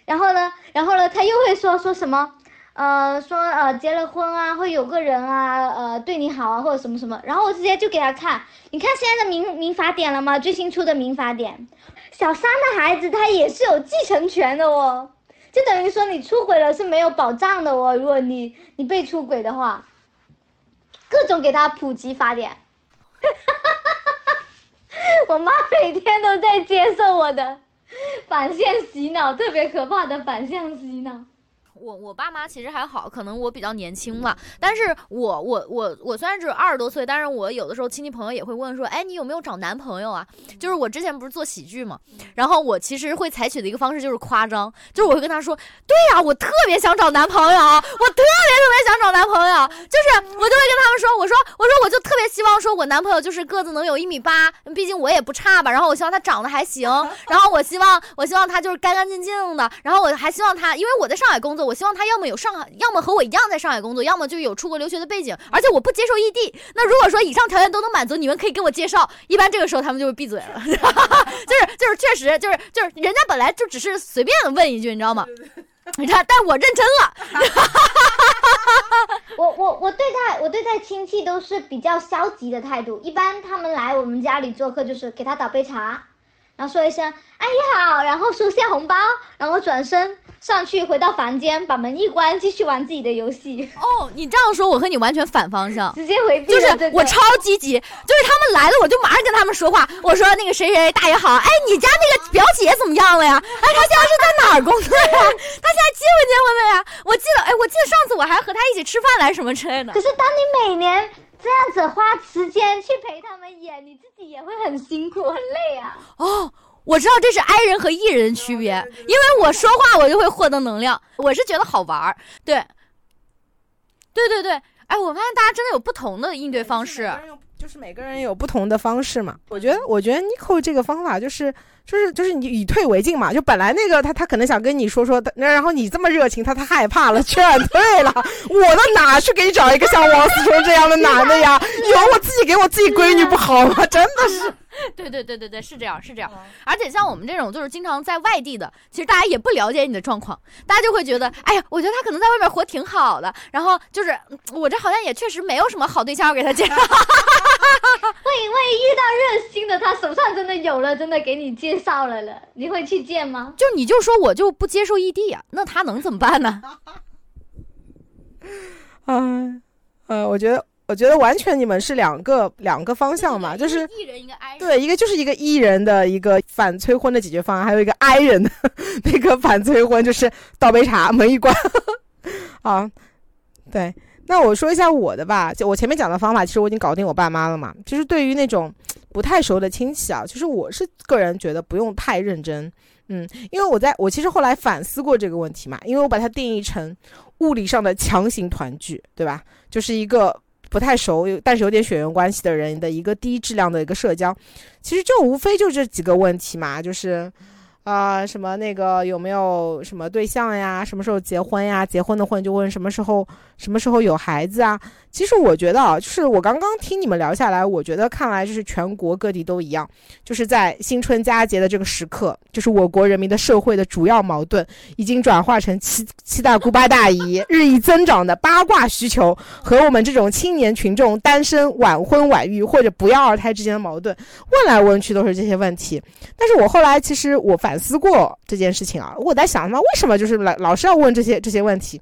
然后呢，然后呢，他又会说说什么？呃，说呃结了婚啊，会有个人啊，呃对你好啊，或者什么什么。然后我直接就给他看，你看现在的民民法典了吗？最新出的民法典。小三的孩子他也是有继承权的哦，就等于说你出轨了是没有保障的哦。如果你你被出轨的话，各种给他普及法典。我妈每天都在接受我的反向洗脑，特别可怕的反向洗脑。我我爸妈其实还好，可能我比较年轻嘛。但是我我我我虽然只有二十多岁，但是我有的时候亲戚朋友也会问说，哎，你有没有找男朋友啊？就是我之前不是做喜剧嘛，然后我其实会采取的一个方式就是夸张，就是我会跟他说，对呀，我特别想找男朋友，我特别特别想找男朋友，就是我就会跟他们说，我说我说我就特别希望说我男朋友就是个子能有一米八，毕竟我也不差吧。然后我希望他长得还行，然后我希望我希望他就是干干净净的，然后我还希望他，因为我在上海工作。我希望他要么有上海，要么和我一样在上海工作，要么就有出国留学的背景，而且我不接受异地。那如果说以上条件都能满足，你们可以给我介绍。一般这个时候他们就会闭嘴了，就是就是确实就是就是人家本来就只是随便的问一句，你知道吗？你看，但我认真了。我我我对待我对待亲戚都是比较消极的态度，一般他们来我们家里做客就是给他倒杯茶，然后说一声阿姨好，然后收下红包，然后转身。上去回到房间，把门一关，继续玩自己的游戏。哦，你这样说，我和你完全反方向，直接回避。就是我超积极，就是他们来了，我就马上跟他们说话。我说那个谁谁大爷好，哎，你家那个表姐怎么样了呀？哎，她现在是在哪儿工作呀？她现在结婚结婚了呀？我记得，哎，我记得上次我还和她一起吃饭来什么之类的。可是当你每年这样子花时间去陪他们演，你自己也会很辛苦很累啊。哦。我知道这是 I 人和 E 人的区别，因为我说话我就会获得能量，我是觉得好玩儿，对，对对对，哎，我发现大家真的有不同的应对方式，就是每个人有不同的方式嘛。我觉得，我觉得 Nico 这个方法就是。就是就是你以退为进嘛，就本来那个他他可能想跟你说说，那然后你这么热情，他他害怕了，劝退了。我到哪去给你找一个像王思聪这样的男的呀？有我自己给我自己闺女不好吗？真的是。对对对对对，是这样是这样。而且像我们这种就是经常在外地的，其实大家也不了解你的状况，大家就会觉得，哎呀，我觉得他可能在外面活挺好的，然后就是我这好像也确实没有什么好对象要给他介绍。万一万一遇到热心的，他手上真的有了，真的给你介。绍了了，你会去见吗？就你就说我就不接受异地啊，那他能怎么办呢？嗯，呃，我觉得，我觉得完全你们是两个两个方向嘛，就是一人一个 I，对，一个就是一个 E 人的一个反催婚的解决方案，还有一个 I 人的那个反催婚，就是倒杯茶，门一关。啊，对，那我说一下我的吧，就我前面讲的方法，其实我已经搞定我爸妈了嘛。其实对于那种。不太熟的亲戚啊，其实我是个人觉得不用太认真，嗯，因为我在我其实后来反思过这个问题嘛，因为我把它定义成物理上的强行团聚，对吧？就是一个不太熟但是有点血缘关系的人的一个低质量的一个社交，其实就无非就这几个问题嘛，就是。啊，什么那个有没有什么对象呀？什么时候结婚呀？结婚的婚就问什么时候什么时候有孩子啊？其实我觉得啊，就是我刚刚听你们聊下来，我觉得看来就是全国各地都一样，就是在新春佳节的这个时刻，就是我国人民的社会的主要矛盾已经转化成七七大姑八大姨 日益增长的八卦需求和我们这种青年群众单身晚婚晚育或者不要二胎之间的矛盾，问来问去都是这些问题。但是我后来其实我反。思过这件事情啊，我在想他妈为什么就是老老是要问这些这些问题。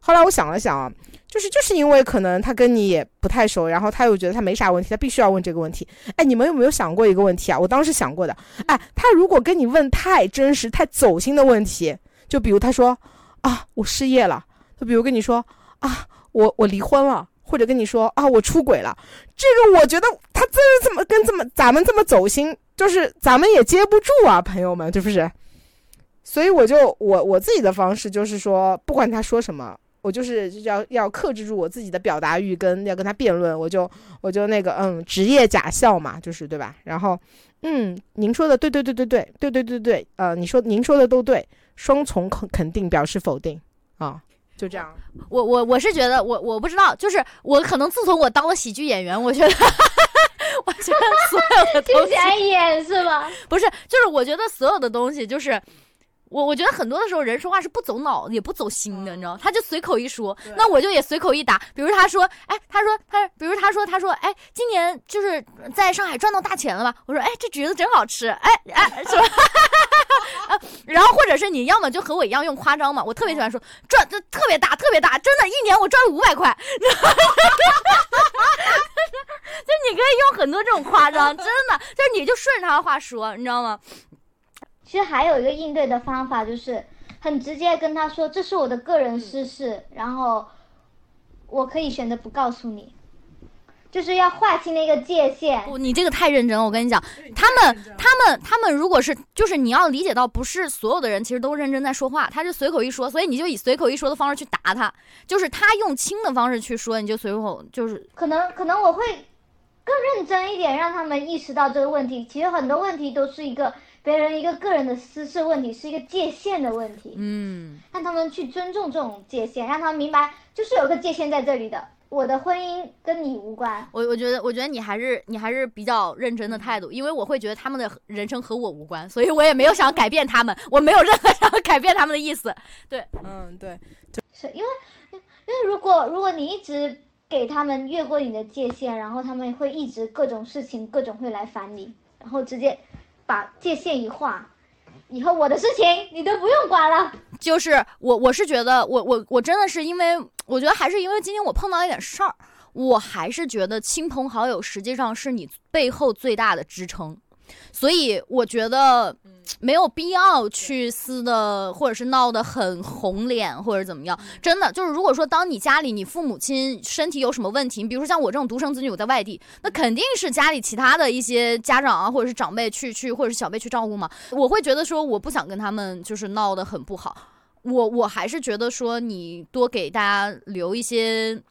后来我想了想啊，就是就是因为可能他跟你也不太熟，然后他又觉得他没啥问题，他必须要问这个问题。哎，你们有没有想过一个问题啊？我当时想过的，哎，他如果跟你问太真实、太走心的问题，就比如他说啊，我失业了，就比如跟你说啊，我我离婚了，或者跟你说啊，我出轨了，这个我觉得他这怎么跟这么咱们这么走心，就是咱们也接不住啊，朋友们，是不是？所以我就我我自己的方式就是说，不管他说什么。我就是要要克制住我自己的表达欲，跟要跟他辩论，我就我就那个嗯，职业假笑嘛，就是对吧？然后嗯，您说的对对对对对对对对对，呃，你说您说的都对，双重肯肯定表示否定啊，就这样。我我我是觉得我我不知道，就是我可能自从我当了喜剧演员，我觉得 我觉得所有的东西 演是吧？不是，就是我觉得所有的东西就是。我我觉得很多的时候人说话是不走脑也不走心的，你知道他就随口一说，那我就也随口一答。比如他说，哎，他说他，比如他说他说，哎，今年就是在上海赚到大钱了吧？我说，哎，这橘子真好吃，哎哎，是吧？然后或者是你要么就和我一样用夸张嘛，我特别喜欢说赚就特别大，特别大，真的，一年我赚五百块。就你可以用很多这种夸张，真的，就是你就顺着他的话说，你知道吗？其实还有一个应对的方法，就是很直接跟他说：“这是我的个人私事，然后我可以选择不告诉你。”就是要划清那个界限。不，你这个太认真了。我跟你讲，他们、他们、他们，如果是就是你要理解到，不是所有的人其实都认真在说话，他就随口一说，所以你就以随口一说的方式去答他，就是他用轻的方式去说，你就随口就是可能可能我会更认真一点，让他们意识到这个问题。其实很多问题都是一个。别人一个个人的私事问题是一个界限的问题，嗯，让他们去尊重这种界限，让他们明白就是有个界限在这里的。我的婚姻跟你无关。我我觉得，我觉得你还是你还是比较认真的态度，因为我会觉得他们的人生和我无关，所以我也没有想改变他们，我没有任何想改变他们的意思。对，嗯，对，是因为因为如果如果你一直给他们越过你的界限，然后他们会一直各种事情各种会来烦你，然后直接。把界限一划，以后我的事情你都不用管了。就是我，我是觉得，我我我真的是因为，我觉得还是因为今天我碰到一点事儿，我还是觉得亲朋好友实际上是你背后最大的支撑。所以我觉得没有必要去撕的，或者是闹得很红脸，或者怎么样。真的就是，如果说当你家里你父母亲身体有什么问题，比如说像我这种独生子女，我在外地，那肯定是家里其他的一些家长啊，或者是长辈去去，或者是小辈去照顾嘛。我会觉得说，我不想跟他们就是闹得很不好。我我还是觉得说，你多给大家留一些。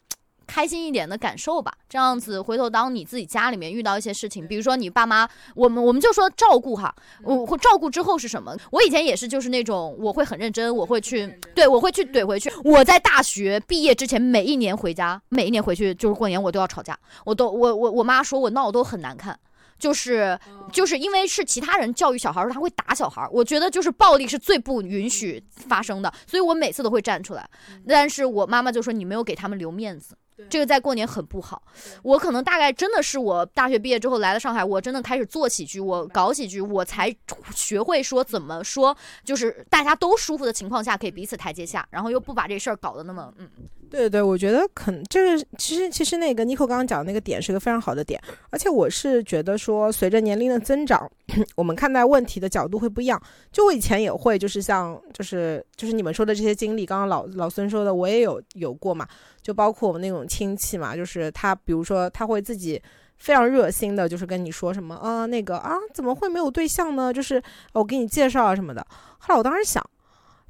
开心一点的感受吧，这样子回头当你自己家里面遇到一些事情，比如说你爸妈，我们我们就说照顾哈，我会照顾之后是什么？我以前也是，就是那种我会很认真，我会去，对我会去怼回去。我在大学毕业之前，每一年回家，每一年回去就是过年，我都要吵架，我都我我我妈说我闹都很难看，就是就是因为是其他人教育小孩时候他会打小孩儿，我觉得就是暴力是最不允许发生的，所以我每次都会站出来，但是我妈妈就说你没有给他们留面子。这个在过年很不好，我可能大概真的是我大学毕业之后来了上海，我真的开始做喜剧，我搞喜剧，我才学会说怎么说，就是大家都舒服的情况下，可以彼此台阶下，然后又不把这事儿搞得那么嗯。对对，我觉得肯这个其实其实那个 Nico 刚刚讲的那个点是个非常好的点，而且我是觉得说随着年龄的增长，我们看待问题的角度会不一样。就我以前也会就是像就是就是你们说的这些经历，刚刚老老孙说的我也有有过嘛。就包括我们那种亲戚嘛，就是他，比如说他会自己非常热心的，就是跟你说什么啊，那个啊，怎么会没有对象呢？就是我给你介绍啊什么的。后来我当时想，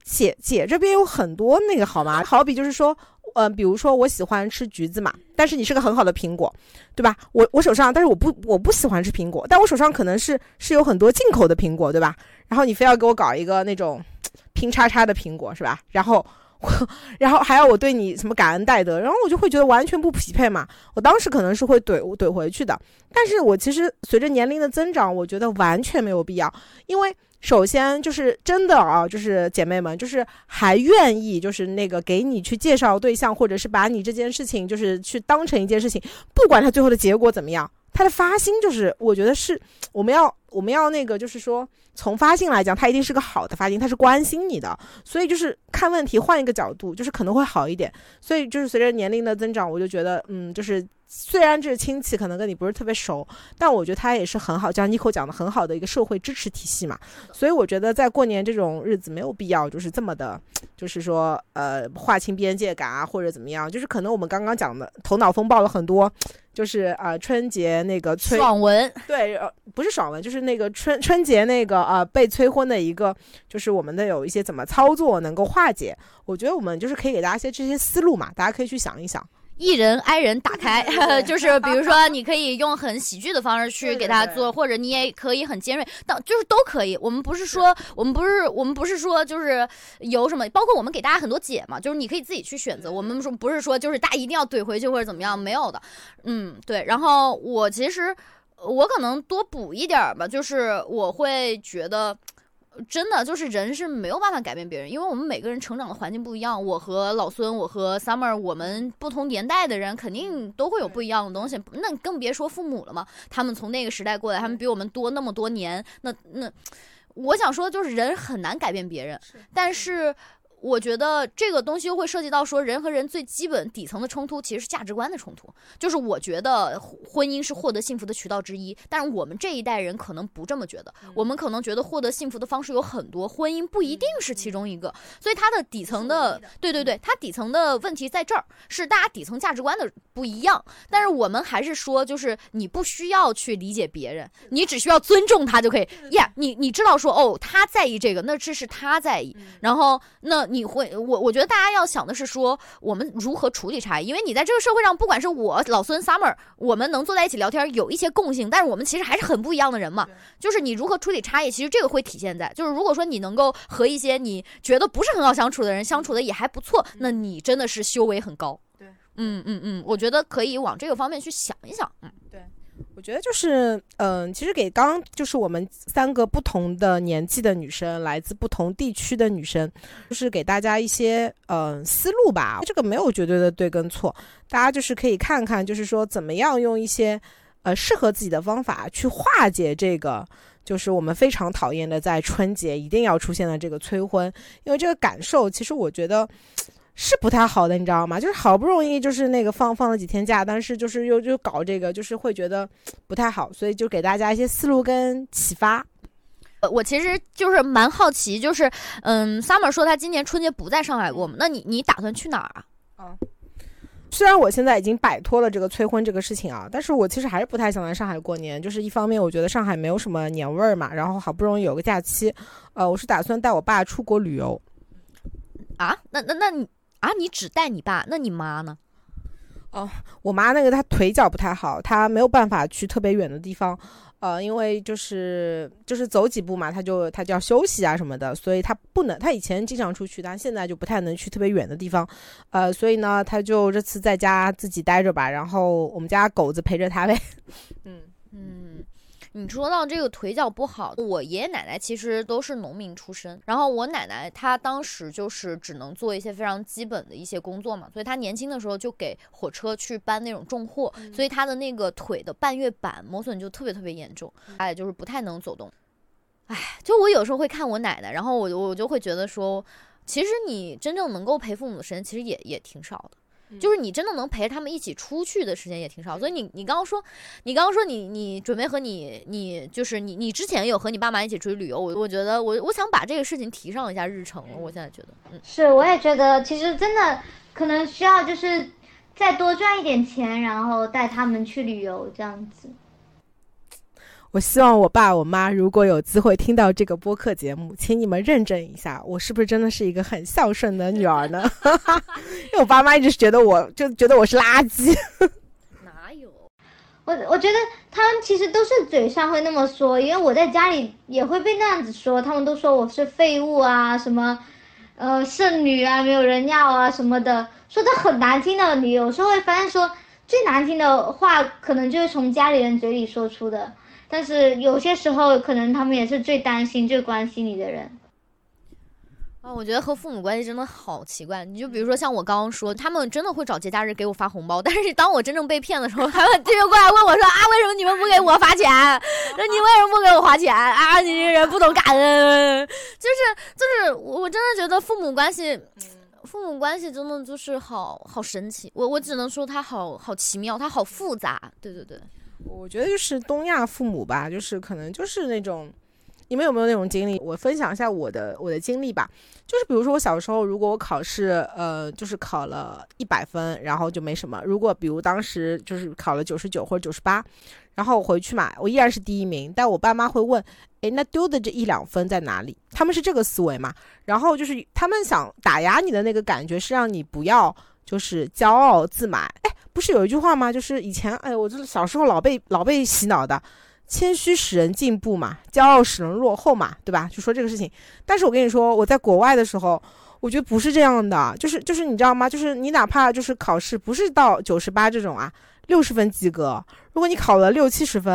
姐姐这边有很多那个好吗？好比就是说，呃，比如说我喜欢吃橘子嘛，但是你是个很好的苹果，对吧？我我手上，但是我不我不喜欢吃苹果，但我手上可能是是有很多进口的苹果，对吧？然后你非要给我搞一个那种拼叉叉的苹果，是吧？然后。然后还要我对你什么感恩戴德，然后我就会觉得完全不匹配嘛。我当时可能是会怼怼回去的，但是我其实随着年龄的增长，我觉得完全没有必要。因为首先就是真的啊，就是姐妹们，就是还愿意就是那个给你去介绍对象，或者是把你这件事情就是去当成一件事情，不管他最后的结果怎么样。他的发心就是，我觉得是我们要我们要那个，就是说从发心来讲，他一定是个好的发心，他是关心你的，所以就是看问题换一个角度，就是可能会好一点。所以就是随着年龄的增长，我就觉得，嗯，就是虽然这是亲戚，可能跟你不是特别熟，但我觉得他也是很好，像 Nico 讲的很好的一个社会支持体系嘛。所以我觉得在过年这种日子没有必要就是这么的，就是说呃划清边界感啊，或者怎么样。就是可能我们刚刚讲的头脑风暴了很多，就是呃春节那个催爽文，对，呃不是爽文，就是那个春春节那个呃被催婚的一个，就是我们的有一些怎么操作能够化解。我觉得我们就是可以给大家一些这些思路嘛，大家可以去想一想。艺人、挨人打开，就是比如说，你可以用很喜剧的方式去对对对给他做，或者你也可以很尖锐，但就是都可以。我们不是说，我们不是，我们不是说，就是有什么，包括我们给大家很多解嘛，就是你可以自己去选择。我们说不是说，就是大家一定要怼回去或者怎么样，没有的。嗯，对。然后我其实我可能多补一点儿吧，就是我会觉得。真的就是人是没有办法改变别人，因为我们每个人成长的环境不一样。我和老孙，我和 Summer，我们不同年代的人肯定都会有不一样的东西。那更别说父母了嘛，他们从那个时代过来，他们比我们多那么多年。那那，我想说就是人很难改变别人，但是。我觉得这个东西又会涉及到说人和人最基本底层的冲突，其实是价值观的冲突。就是我觉得婚姻是获得幸福的渠道之一，但是我们这一代人可能不这么觉得。我们可能觉得获得幸福的方式有很多，婚姻不一定是其中一个。所以它的底层的，对对对，它底层的问题在这儿，是大家底层价值观的不一样。但是我们还是说，就是你不需要去理解别人，你只需要尊重他就可以。呀，你你知道说哦，他在意这个，那这是他在意。然后那。你会，我我觉得大家要想的是说，我们如何处理差异，因为你在这个社会上，不管是我老孙 Summer，我们能坐在一起聊天，有一些共性，但是我们其实还是很不一样的人嘛。就是你如何处理差异，其实这个会体现在，就是如果说你能够和一些你觉得不是很好相处的人相处的也还不错，那你真的是修为很高。对，嗯嗯嗯，我觉得可以往这个方面去想一想。嗯，对。我觉得就是，嗯，其实给刚就是我们三个不同的年纪的女生，来自不同地区的女生，就是给大家一些嗯思路吧。这个没有绝对的对跟错，大家就是可以看看，就是说怎么样用一些呃适合自己的方法去化解这个，就是我们非常讨厌的在春节一定要出现的这个催婚，因为这个感受，其实我觉得。是不太好的，你知道吗？就是好不容易就是那个放放了几天假，但是就是又又搞这个，就是会觉得不太好，所以就给大家一些思路跟启发。呃，我其实就是蛮好奇，就是嗯，Summer 说他今年春节不在上海过嘛？那你你打算去哪儿啊？嗯，虽然我现在已经摆脱了这个催婚这个事情啊，但是我其实还是不太想在上海过年。就是一方面，我觉得上海没有什么年味儿嘛，然后好不容易有个假期，呃，我是打算带我爸出国旅游。啊？那那那你？啊，你只带你爸，那你妈呢？哦，我妈那个她腿脚不太好，她没有办法去特别远的地方，呃，因为就是就是走几步嘛，她就她就要休息啊什么的，所以她不能，她以前经常出去，但现在就不太能去特别远的地方，呃，所以呢，她就这次在家自己待着吧，然后我们家狗子陪着她呗，嗯 嗯。你说到这个腿脚不好，我爷爷奶奶其实都是农民出身，然后我奶奶她当时就是只能做一些非常基本的一些工作嘛，所以她年轻的时候就给火车去搬那种重货，所以她的那个腿的半月板磨损就特别特别严重，她也就是不太能走动。哎，就我有时候会看我奶奶，然后我我就会觉得说，其实你真正能够陪父母的时间其实也也挺少的。就是你真的能陪着他们一起出去的时间也挺少，所以你你刚刚说，你刚刚说你你准备和你你就是你你之前有和你爸妈一起出去旅游，我我觉得我我想把这个事情提上一下日程了。我现在觉得，嗯，是，我也觉得其实真的可能需要就是再多赚一点钱，然后带他们去旅游这样子。我希望我爸我妈如果有机会听到这个播客节目，请你们认证一下，我是不是真的是一个很孝顺的女儿呢？因为我爸妈一直觉得我就觉得我是垃圾。哪有？我我觉得他们其实都是嘴上会那么说，因为我在家里也会被那样子说，他们都说我是废物啊，什么呃剩女啊，没有人要啊什么的，说的很难听的。你有时候会发现说最难听的话，可能就是从家里人嘴里说出的。但是有些时候，可能他们也是最担心、最关心你的人。啊，我觉得和父母关系真的好奇怪。你就比如说像我刚刚说，他们真的会找节假日给我发红包，但是当我真正被骗的时候，他们就过来问我说：“啊，为什么你们不给我发钱？那你为什么不给我花钱啊？你这人不懂感恩。”就是就是，我真的觉得父母关系。父母关系真的就是好好神奇，我我只能说他好好奇妙，他好复杂。对对对，我觉得就是东亚父母吧，就是可能就是那种。你们有没有那种经历？我分享一下我的我的经历吧。就是比如说我小时候，如果我考试，呃，就是考了一百分，然后就没什么。如果比如当时就是考了九十九或者九十八，然后我回去嘛，我依然是第一名。但我爸妈会问，诶，那丢的这一两分在哪里？他们是这个思维嘛？然后就是他们想打压你的那个感觉，是让你不要就是骄傲自满。哎，不是有一句话吗？就是以前，哎，我就是小时候老被老被洗脑的。谦虚使人进步嘛，骄傲使人落后嘛，对吧？就说这个事情。但是我跟你说，我在国外的时候，我觉得不是这样的，就是就是你知道吗？就是你哪怕就是考试不是到九十八这种啊，六十分及格，如果你考了六七十分，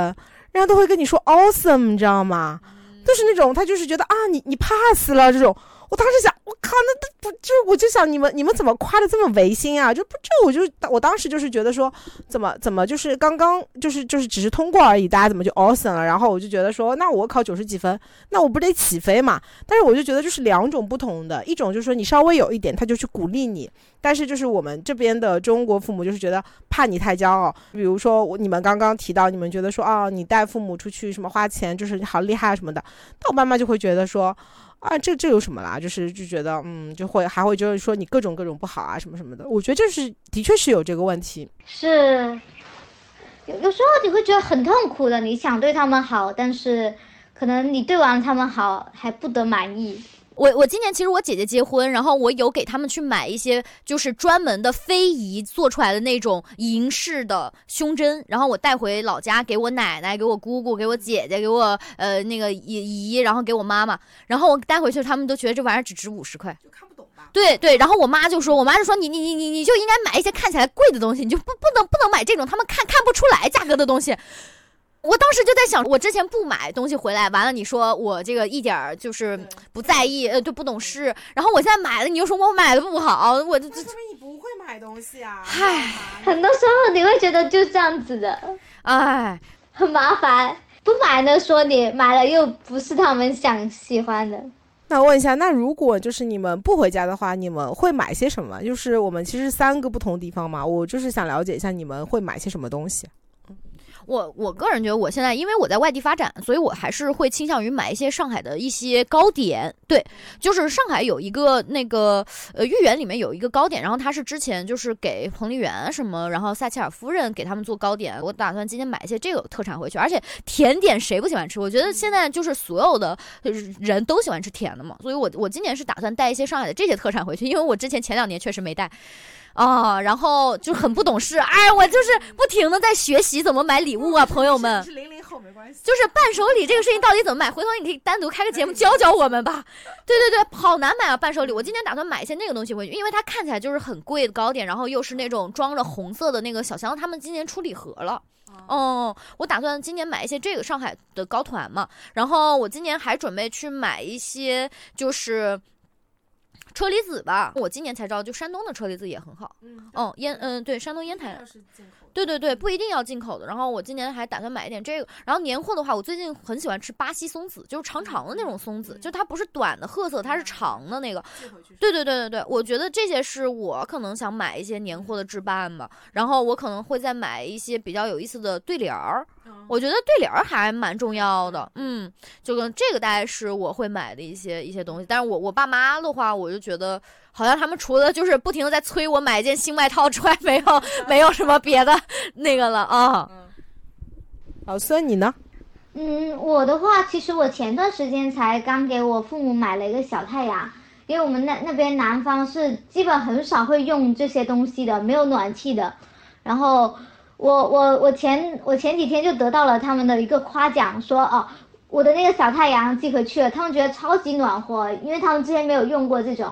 人家都会跟你说 awesome，你知道吗？就是那种他就是觉得啊，你你 pass 了这种。我当时想，我靠，那都不就我就想你们你们怎么夸的这么违心啊？就不这我就我当时就是觉得说，怎么怎么就是刚刚就是就是只是通过而已，大家怎么就 awesome 了？然后我就觉得说，那我考九十几分，那我不得起飞嘛？但是我就觉得就是两种不同的，一种就是说你稍微有一点，他就去鼓励你；但是就是我们这边的中国父母就是觉得怕你太骄傲。比如说你们刚刚提到，你们觉得说啊，你带父母出去什么花钱就是好厉害什么的，但我爸妈就会觉得说。啊，这这有什么啦？就是就觉得，嗯，就会还会就是说你各种各种不好啊，什么什么的。我觉得就是的确是有这个问题。是，有有时候你会觉得很痛苦的。你想对他们好，但是可能你对完他们好还不得满意。我我今年其实我姐姐结婚，然后我有给他们去买一些就是专门的非遗做出来的那种银饰的胸针，然后我带回老家给我奶奶、给我姑姑、给我姐姐、给我呃那个姨姨，然后给我妈妈，然后我带回去，他们都觉得这玩意儿只值五十块，就看不懂吧？对对，然后我妈就说，我妈就说你你你你你就应该买一些看起来贵的东西，你就不不能不能买这种他们看看不出来价格的东西。我当时就在想，我之前不买东西回来，完了你说我这个一点儿就是不在意，呃，就不懂事。然后我现在买了，你又说我买的不好，我就说明你不会买东西啊。嗨，很多时候你会觉得就这样子的，哎，很麻烦。不买呢，说你买了又不是他们想喜欢的。那问一下，那如果就是你们不回家的话，你们会买些什么？就是我们其实三个不同地方嘛，我就是想了解一下你们会买些什么东西。我我个人觉得，我现在因为我在外地发展，所以我还是会倾向于买一些上海的一些糕点。对，就是上海有一个那个呃豫园里面有一个糕点，然后它是之前就是给彭丽媛什么，然后撒切尔夫人给他们做糕点。我打算今天买一些这个特产回去，而且甜点谁不喜欢吃？我觉得现在就是所有的人都喜欢吃甜的嘛，所以我我今年是打算带一些上海的这些特产回去，因为我之前前两年确实没带。啊，然后就很不懂事，哎，我就是不停的在学习怎么买礼物啊，朋友们。是零零后没关系。就是伴手礼这个事情到底怎么买？回头你可以单独开个节目教教我们吧。对对对，好难买啊，伴手礼。我今天打算买一些那个东西回去，因为它看起来就是很贵的糕点，然后又是那种装着红色的那个小箱，他们今年出礼盒了。哦，我打算今年买一些这个上海的糕团嘛，然后我今年还准备去买一些就是。车厘子吧，我今年才知道，就山东的车厘子也很好。嗯，哦，烟，嗯，对，山东烟台。对对对，不一定要进口的。然后我今年还打算买一点这个。然后年货的话，我最近很喜欢吃巴西松子，就是长长的那种松子，就它不是短的褐色，它是长的那个。对对对对对，我觉得这些是我可能想买一些年货的置办吧。然后我可能会再买一些比较有意思的对联儿。我觉得对联儿还蛮重要的，嗯，就跟这个大概是我会买的一些一些东西。但是我我爸妈的话，我就觉得好像他们除了就是不停的在催我买一件新外套之外，没有 没有什么别的那个了啊。老孙你呢？嗯，我的话，其实我前段时间才刚给我父母买了一个小太阳，因为我们那那边南方是基本很少会用这些东西的，没有暖气的，然后。我我我前我前几天就得到了他们的一个夸奖，说哦，我的那个小太阳寄回去了，他们觉得超级暖和，因为他们之前没有用过这种，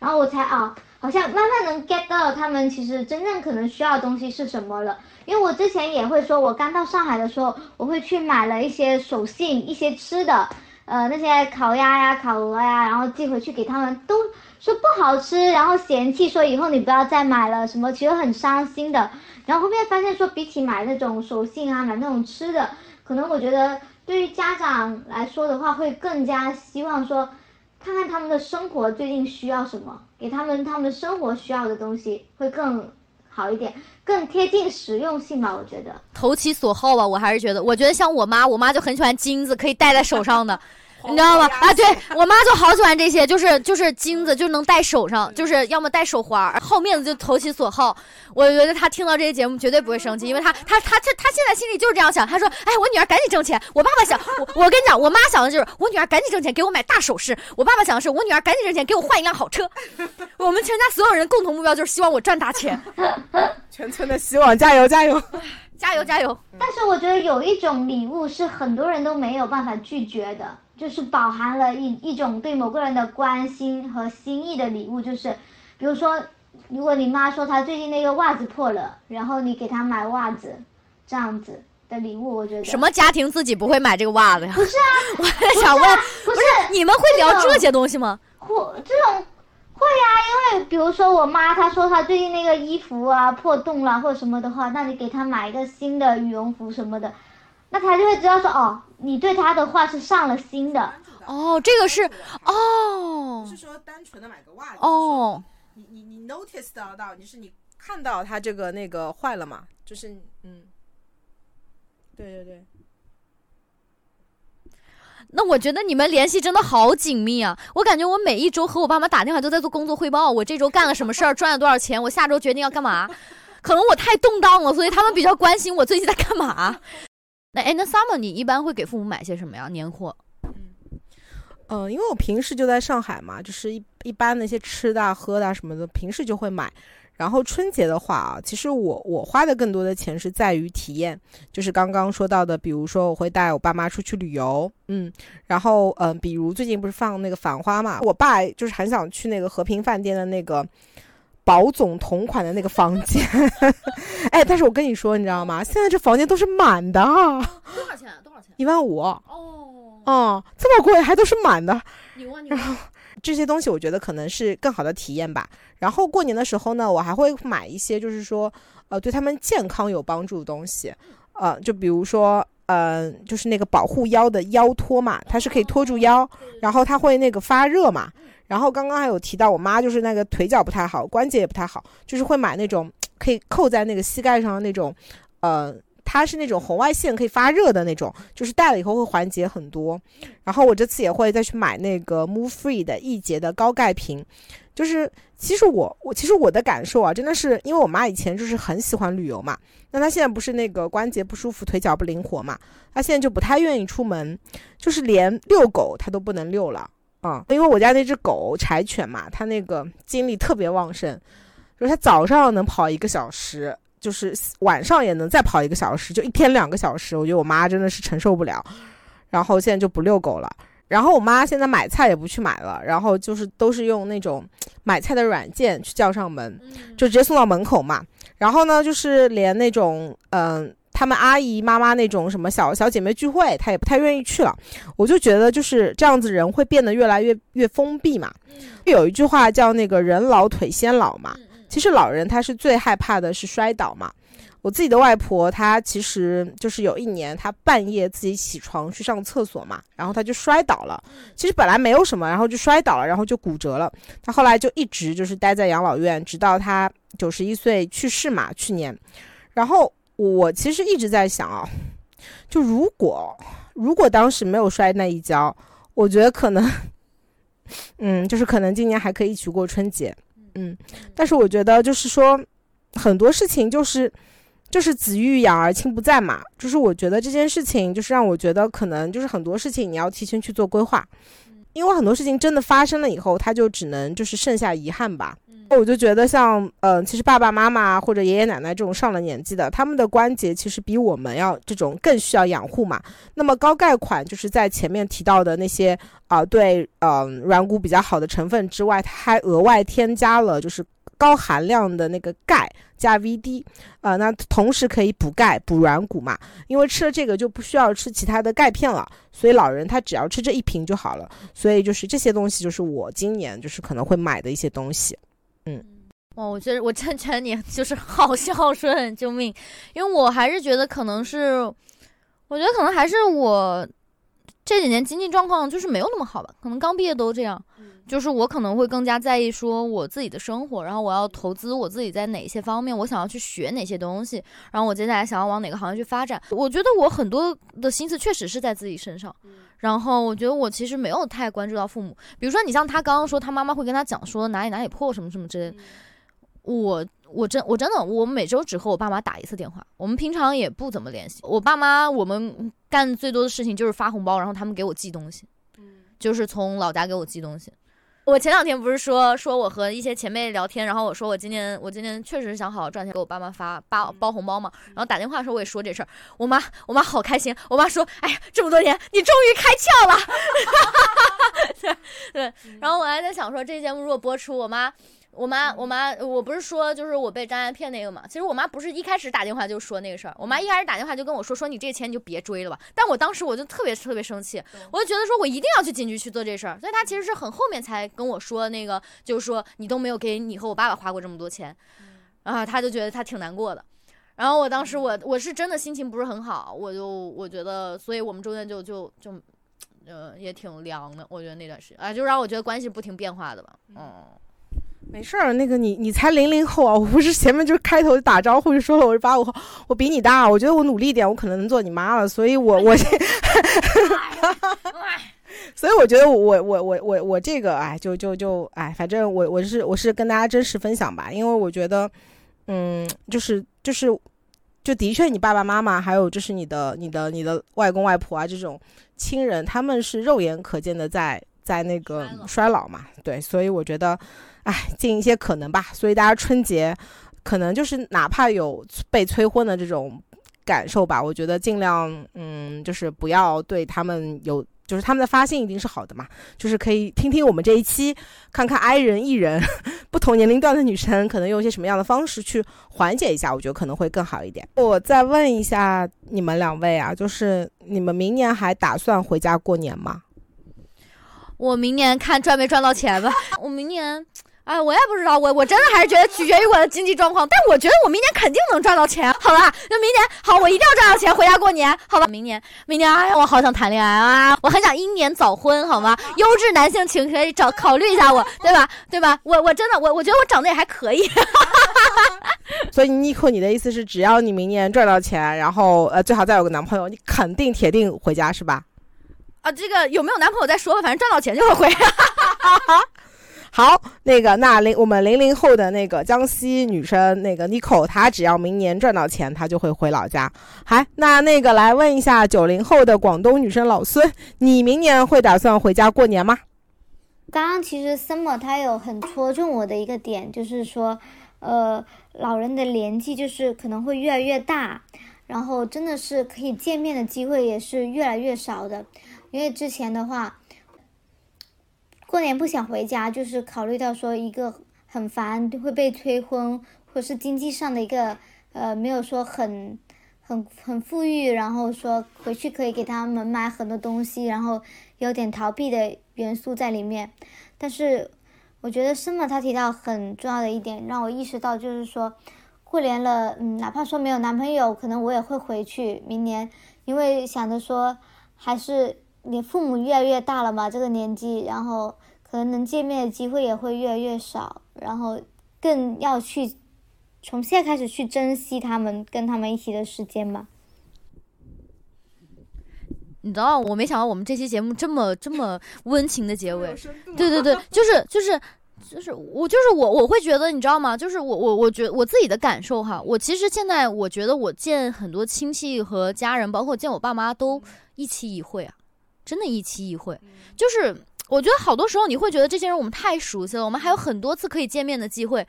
然后我才啊，好像慢慢能 get 到他们其实真正可能需要的东西是什么了，因为我之前也会说，我刚到上海的时候，我会去买了一些手信，一些吃的，呃，那些烤鸭呀、烤鹅呀，然后寄回去给他们，都说不好吃，然后嫌弃说以后你不要再买了，什么其实很伤心的。然后后面发现说，比起买那种手信啊，买那种吃的，可能我觉得对于家长来说的话，会更加希望说，看看他们的生活最近需要什么，给他们他们生活需要的东西会更好一点，更贴近实用性吧，我觉得。投其所好吧，我还是觉得，我觉得像我妈，我妈就很喜欢金子，可以戴在手上的。你知道吗？啊，对我妈就好喜欢这些，就是就是金子就能戴手上，就是要么戴手环，好面子就投其所好。我觉得她听到这些节目绝对不会生气，因为她她她她她现在心里就是这样想。她说：“哎，我女儿赶紧挣钱。”我爸爸想，我我跟你讲，我妈想的就是我女儿赶紧挣钱，给我买大首饰。我爸爸想的是我女儿赶紧挣钱，给我换一辆好车。我们全家所有人共同目标就是希望我赚大钱。全村的希望，加油加油，加油加油！但是我觉得有一种礼物是很多人都没有办法拒绝的。就是饱含了一一种对某个人的关心和心意的礼物，就是，比如说，如果你妈说她最近那个袜子破了，然后你给她买袜子，这样子的礼物，我觉得什么家庭自己不会买这个袜子呀？不是啊，我在想问，不是你们会聊这些东西吗？会这种会呀，因为比如说我妈她说她最近那个衣服啊破洞了或者什么的话，那你给她买一个新的羽绒服什么的。那他就会知道说哦，你对他的话是上了心的哦，这个是哦，不是说单纯的买个袜子哦，你你你 notice 到到，就是你看到他这个那个坏了嘛，就是嗯，对对对。那我觉得你们联系真的好紧密啊！我感觉我每一周和我爸妈打电话都在做工作汇报，我这周干了什么事儿，赚了多少钱，我下周决定要干嘛。可能我太动荡了，所以他们比较关心我最近在干嘛。那哎，那 summer 你一般会给父母买些什么呀？年货？嗯，呃，因为我平时就在上海嘛，就是一一般那些吃的、喝的什么的，平时就会买。然后春节的话啊，其实我我花的更多的钱是在于体验，就是刚刚说到的，比如说我会带我爸妈出去旅游，嗯，然后嗯，比如最近不是放那个繁花嘛，我爸就是很想去那个和平饭店的那个。保总同款的那个房间，哎，但是我跟你说，你知道吗？现在这房间都是满的。多少钱？多少钱？一万五。哦。哦，这么贵，还都是满的。牛啊牛！这些东西我觉得可能是更好的体验吧。然后过年的时候呢，我还会买一些，就是说，呃，对他们健康有帮助的东西。呃，就比如说，嗯，就是那个保护腰的腰托嘛，它是可以托住腰，然后它会那个发热嘛。然后刚刚还有提到，我妈就是那个腿脚不太好，关节也不太好，就是会买那种 可以扣在那个膝盖上那种，呃，它是那种红外线可以发热的那种，就是戴了以后会缓解很多。然后我这次也会再去买那个 Move Free 的易洁的高钙瓶，就是其实我我其实我的感受啊，真的是因为我妈以前就是很喜欢旅游嘛，那她现在不是那个关节不舒服，腿脚不灵活嘛，她现在就不太愿意出门，就是连遛狗她都不能遛了。嗯，因为我家那只狗柴犬嘛，它那个精力特别旺盛，就是它早上能跑一个小时，就是晚上也能再跑一个小时，就一天两个小时。我觉得我妈真的是承受不了，然后现在就不遛狗了。然后我妈现在买菜也不去买了，然后就是都是用那种买菜的软件去叫上门，就直接送到门口嘛。然后呢，就是连那种嗯。他们阿姨妈妈那种什么小小姐妹聚会，她也不太愿意去了。我就觉得就是这样子，人会变得越来越越封闭嘛。有一句话叫那个人老腿先老嘛。其实老人他是最害怕的是摔倒嘛。我自己的外婆她其实就是有一年她半夜自己起床去上厕所嘛，然后她就摔倒了。其实本来没有什么，然后就摔倒了，然后就骨折了。她后来就一直就是待在养老院，直到她九十一岁去世嘛，去年。然后。我其实一直在想啊，就如果如果当时没有摔那一跤，我觉得可能，嗯，就是可能今年还可以一起过春节，嗯。但是我觉得就是说，很多事情就是就是子欲养而亲不在嘛，就是我觉得这件事情就是让我觉得可能就是很多事情你要提前去做规划，因为很多事情真的发生了以后，他就只能就是剩下遗憾吧。我就觉得像，嗯，其实爸爸妈妈或者爷爷奶奶这种上了年纪的，他们的关节其实比我们要这种更需要养护嘛。那么高钙款就是在前面提到的那些啊，对，嗯，软骨比较好的成分之外，它还额外添加了就是高含量的那个钙加 VD，啊，那同时可以补钙补软骨嘛。因为吃了这个就不需要吃其他的钙片了，所以老人他只要吃这一瓶就好了。所以就是这些东西就是我今年就是可能会买的一些东西。嗯，哇，我觉得我真觉得你就是好孝顺，救命！因为我还是觉得可能是，我觉得可能还是我这几年经济状况就是没有那么好吧，可能刚毕业都这样。就是我可能会更加在意说我自己的生活，然后我要投资我自己在哪些方面，我想要去学哪些东西，然后我接下来想要往哪个行业去发展。我觉得我很多的心思确实是在自己身上，然后我觉得我其实没有太关注到父母。比如说你像他刚刚说他妈妈会跟他讲说哪里哪里破什么什么之类，我我真我真的我每周只和我爸妈打一次电话，我们平常也不怎么联系。我爸妈我们干最多的事情就是发红包，然后他们给我寄东西，就是从老家给我寄东西。我前两天不是说说我和一些前辈聊天，然后我说我今年我今年确实想好好赚钱给我爸妈发包包红包嘛。然后打电话的时候我也说这事儿，我妈我妈好开心，我妈说哎呀这么多年你终于开窍了，对对。然后我还在想说这节目如果播出，我妈。我妈，我妈，我不是说就是我被张安骗那个嘛？其实我妈不是一开始打电话就说那个事儿，我妈一开始打电话就跟我说说你这钱你就别追了吧。但我当时我就特别特别生气，我就觉得说我一定要去警局去做这事儿。所以她其实是很后面才跟我说那个，就是说你都没有给你和我爸爸花过这么多钱，啊，她就觉得她挺难过的。然后我当时我我是真的心情不是很好，我就我觉得，所以我们中间就就就，呃，也挺凉的。我觉得那段时间，啊，就让我觉得关系不停变化的吧，嗯。没事儿，那个你你才零零后啊！我不是前面就开头打招呼就说了我是八五后，我比你大，我觉得我努力一点，我可能能做你妈了。所以我我，所以我觉得我我我我我这个哎，就就就哎，反正我我是我是跟大家真实分享吧，因为我觉得，嗯，就是就是就的确，你爸爸妈妈还有就是你的你的你的外公外婆啊这种亲人，他们是肉眼可见的在在那个衰老嘛，对，所以我觉得。哎，尽一些可能吧。所以大家春节，可能就是哪怕有被催婚的这种感受吧，我觉得尽量，嗯，就是不要对他们有，就是他们的发现一定是好的嘛。就是可以听听我们这一期，看看 I 人 E 人 不同年龄段的女生可能用一些什么样的方式去缓解一下，我觉得可能会更好一点。我再问一下你们两位啊，就是你们明年还打算回家过年吗？我明年看赚没赚到钱吧。我明年。哎，我也不知道，我我真的还是觉得取决于我的经济状况。但我觉得我明年肯定能赚到钱，好吧？那明年好，我一定要赚到钱回家过年，好吧？明年，明年，哎呀，我好想谈恋爱啊！我很想英年早婚，好吗？优质男性，请可以找考虑一下我，对吧？对吧？我我真的，我我觉得我长得也还可以。所以妮蔻，你的意思是，只要你明年赚到钱，然后呃，最好再有个男朋友，你肯定铁定回家，是吧？啊，这个有没有男朋友再说吧，反正赚到钱就会回。好，那个那零我们零零后的那个江西女生那个 n i c o 她只要明年赚到钱，她就会回老家。好，那那个来问一下九零后的广东女生老孙，你明年会打算回家过年吗？刚刚其实 Summer 他有很戳中我的一个点，就是说，呃，老人的年纪就是可能会越来越大，然后真的是可以见面的机会也是越来越少的，因为之前的话。过年不想回家，就是考虑到说一个很烦会被催婚，或是经济上的一个呃没有说很很很富裕，然后说回去可以给他们买很多东西，然后有点逃避的元素在里面。但是我觉得生么他提到很重要的一点，让我意识到就是说过年了，嗯，哪怕说没有男朋友，可能我也会回去明年，因为想着说还是。你父母越来越大了嘛，这个年纪，然后可能能见面的机会也会越来越少，然后更要去从现在开始去珍惜他们跟他们一起的时间吧。你知道，我没想到我们这期节目这么这么温情的结尾。对对对，就是就是就是我就是我我会觉得，你知道吗？就是我我我觉我自己的感受哈，我其实现在我觉得我见很多亲戚和家人，包括见我爸妈都一期一会啊。真的，一期一会，就是我觉得好多时候你会觉得这些人我们太熟悉了，我们还有很多次可以见面的机会。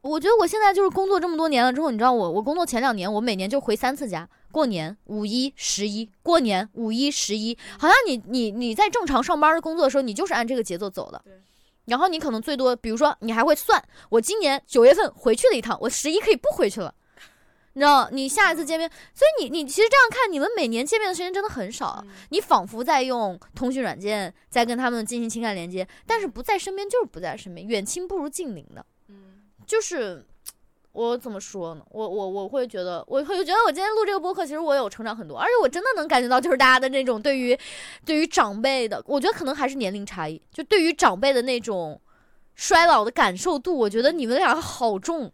我觉得我现在就是工作这么多年了之后，你知道我我工作前两年我每年就回三次家，过年、五一、十一，过年、五一、十一，好像你你你在正常上班的工作的时候，你就是按这个节奏走的。然后你可能最多，比如说你还会算，我今年九月份回去了一趟，我十一可以不回去了。你知道，你下一次见面，所以你你其实这样看，你们每年见面的时间真的很少。你仿佛在用通讯软件在跟他们进行情感连接，但是不在身边就是不在身边，远亲不如近邻的。嗯，就是我怎么说呢？我我我会觉得，我会觉得我今天录这个播客，其实我有成长很多，而且我真的能感觉到，就是大家的那种对于对于长辈的，我觉得可能还是年龄差异，就对于长辈的那种衰老的感受度，我觉得你们俩好重，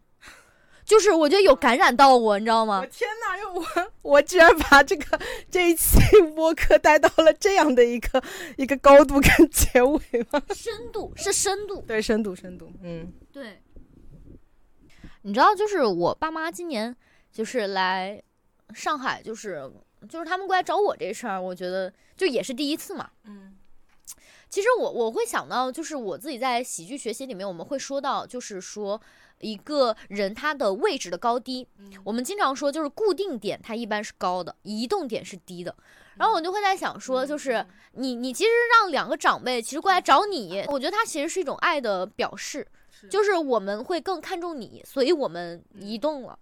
就是我觉得有感染到我，你知道吗？我天哪！我 我居然把这个这一期播客带到了这样的一个一个高度跟结尾吗？深度是深度，对，深度深度，嗯，对。你知道，就是我爸妈今年就是来上海，就是就是他们过来找我这事儿，我觉得就也是第一次嘛。嗯，其实我我会想到，就是我自己在喜剧学习里面，我们会说到，就是说一个人他的位置的高低，我们经常说就是固定点它一般是高的，移动点是低的。然后我就会在想说，就是你你其实让两个长辈其实过来找你，我觉得他其实是一种爱的表示。就是我们会更看重你，所以我们移动了，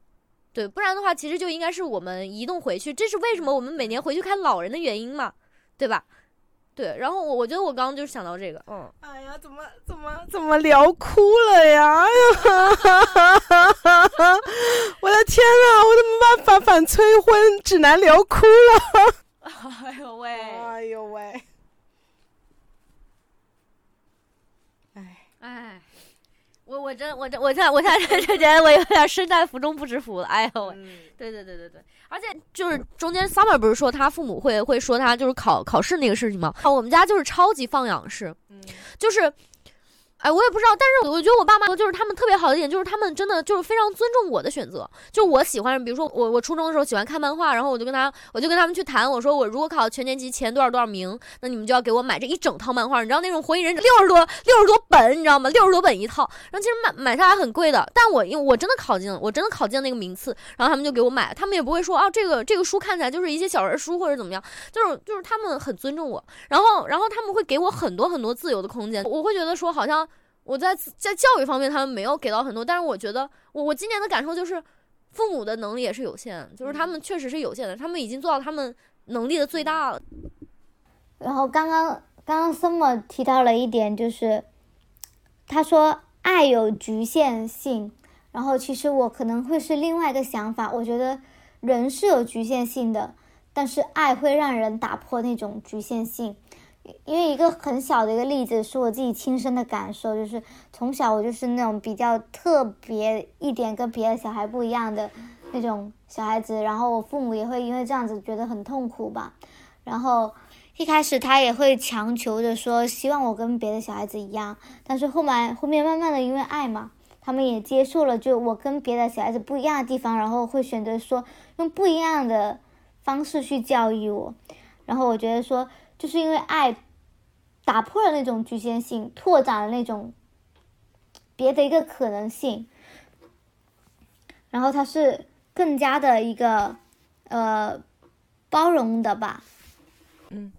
对，不然的话，其实就应该是我们移动回去。这是为什么我们每年回去看老人的原因嘛，对吧？对，然后我我觉得我刚刚就想到这个，嗯，哎呀，怎么怎么怎么聊哭了呀？哎呀，我的天呐，我怎么把反反催婚指南聊哭了？哎呦喂，哎呦喂，哎哎。我我真我真我现在我现在 觉得我有点身在福中不知福了，哎呦喂！对对对对对，而且就是中间 summer 不是说他父母会会说他就是考考试那个事情吗？我们家就是超级放养式，就是。哎，我也不知道，但是我觉得我爸妈就是他们特别好的一点，就是他们真的就是非常尊重我的选择。就我喜欢，比如说我我初中的时候喜欢看漫画，然后我就跟他，我就跟他们去谈，我说我如果考全年级前多少多少名，那你们就要给我买这一整套漫画。你知道那种火影忍者六十多六十多本，你知道吗？六十多本一套，然后其实买买下来很贵的。但我因为我真的考进了，我真的考进了那个名次，然后他们就给我买，他们也不会说啊这个这个书看起来就是一些小人书或者怎么样，就是就是他们很尊重我，然后然后他们会给我很多很多自由的空间，我会觉得说好像。我在在教育方面，他们没有给到很多，但是我觉得我我今年的感受就是，父母的能力也是有限，就是他们确实是有限的，他们已经做到他们能力的最大了。然后刚刚刚刚 summer 提到了一点，就是他说爱有局限性，然后其实我可能会是另外一个想法，我觉得人是有局限性的，但是爱会让人打破那种局限性。因为一个很小的一个例子是我自己亲身的感受，就是从小我就是那种比较特别一点，跟别的小孩不一样的那种小孩子，然后我父母也会因为这样子觉得很痛苦吧。然后一开始他也会强求着说希望我跟别的小孩子一样，但是后来后面慢慢的因为爱嘛，他们也接受了就我跟别的小孩子不一样的地方，然后会选择说用不一样的方式去教育我。然后我觉得说。就是因为爱打破了那种局限性，拓展了那种别的一个可能性，然后它是更加的一个呃包容的吧。嗯，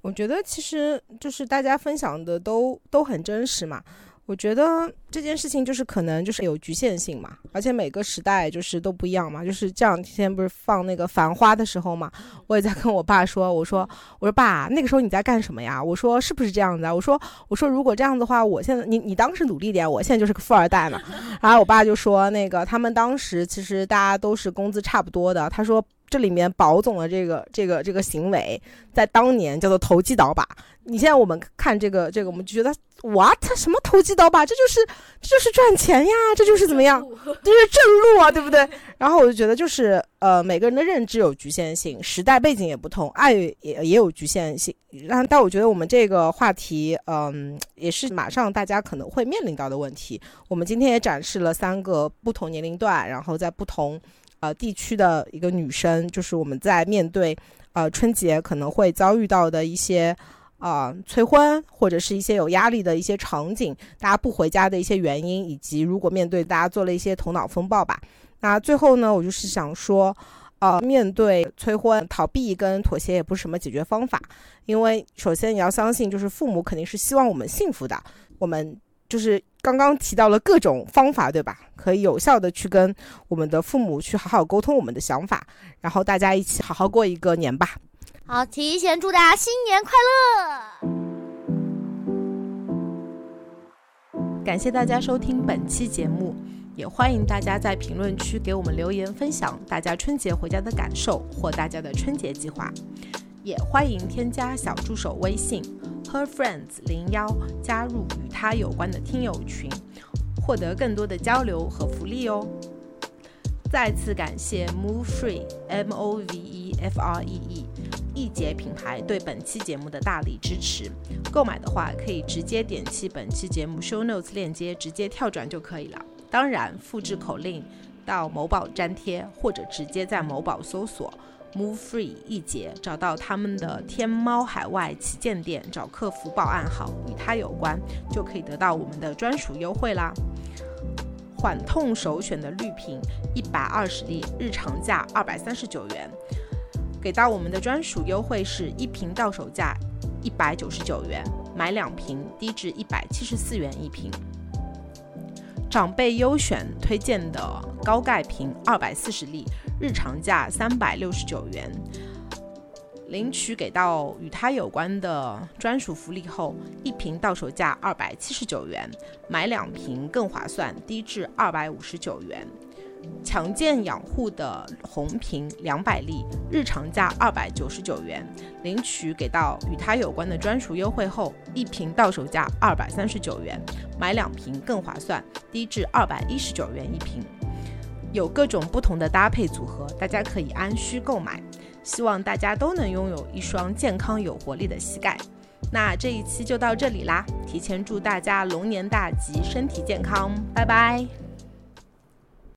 我觉得其实就是大家分享的都都很真实嘛。我觉得这件事情就是可能就是有局限性嘛，而且每个时代就是都不一样嘛。就是这两天不是放那个《繁花》的时候嘛，我也在跟我爸说，我说我说爸，那个时候你在干什么呀？我说是不是这样子啊？我说我说如果这样的话，我现在你你当时努力点，我现在就是个富二代嘛。然后我爸就说那个他们当时其实大家都是工资差不多的，他说。这里面保总的这个这个这个行为，在当年叫做投机倒把。你现在我们看这个这个，我们就觉得 what 什么投机倒把？这就是这就是赚钱呀，这就是怎么样？这是正路啊，对不对？然后我就觉得就是呃，每个人的认知有局限性，时代背景也不同，爱也也有局限性。然但我觉得我们这个话题，嗯，也是马上大家可能会面临到的问题。我们今天也展示了三个不同年龄段，然后在不同。呃，地区的一个女生，就是我们在面对呃春节可能会遭遇到的一些啊催婚，或者是一些有压力的一些场景，大家不回家的一些原因，以及如果面对大家做了一些头脑风暴吧。那最后呢，我就是想说，呃，面对催婚，逃避跟妥协也不是什么解决方法，因为首先你要相信，就是父母肯定是希望我们幸福的，我们。就是刚刚提到了各种方法，对吧？可以有效的去跟我们的父母去好好沟通我们的想法，然后大家一起好好过一个年吧。好，提前祝大家新年快乐！感谢大家收听本期节目。也欢迎大家在评论区给我们留言，分享大家春节回家的感受或大家的春节计划。也欢迎添加小助手微信 her friends 零幺，加入与他有关的听友群，获得更多的交流和福利哦。再次感谢 Move Free M O V E F R E E 易捷品牌对本期节目的大力支持。购买的话，可以直接点击本期节目 Show Notes 链接，直接跳转就可以了。当然，复制口令到某宝粘贴，或者直接在某宝搜索。Move Free 易捷，找到他们的天猫海外旗舰店，找客服报暗号与它有关，就可以得到我们的专属优惠啦。缓痛首选的绿瓶，一百二十粒，日常价二百三十九元，给到我们的专属优惠是一瓶到手价一百九十九元，买两瓶低至一百七十四元一瓶。长辈优选推荐的高钙瓶，二百四十粒。日常价三百六十九元，领取给到与它有关的专属福利后，一瓶到手价二百七十九元，买两瓶更划算，低至二百五十九元。强健养护的红瓶两百粒，日常价二百九十九元，领取给到与它有关的专属优惠后，一瓶到手价二百三十九元，买两瓶更划算，低至二百一十九元一瓶。有各种不同的搭配组合，大家可以按需购买。希望大家都能拥有一双健康有活力的膝盖。那这一期就到这里啦，提前祝大家龙年大吉，身体健康，拜拜。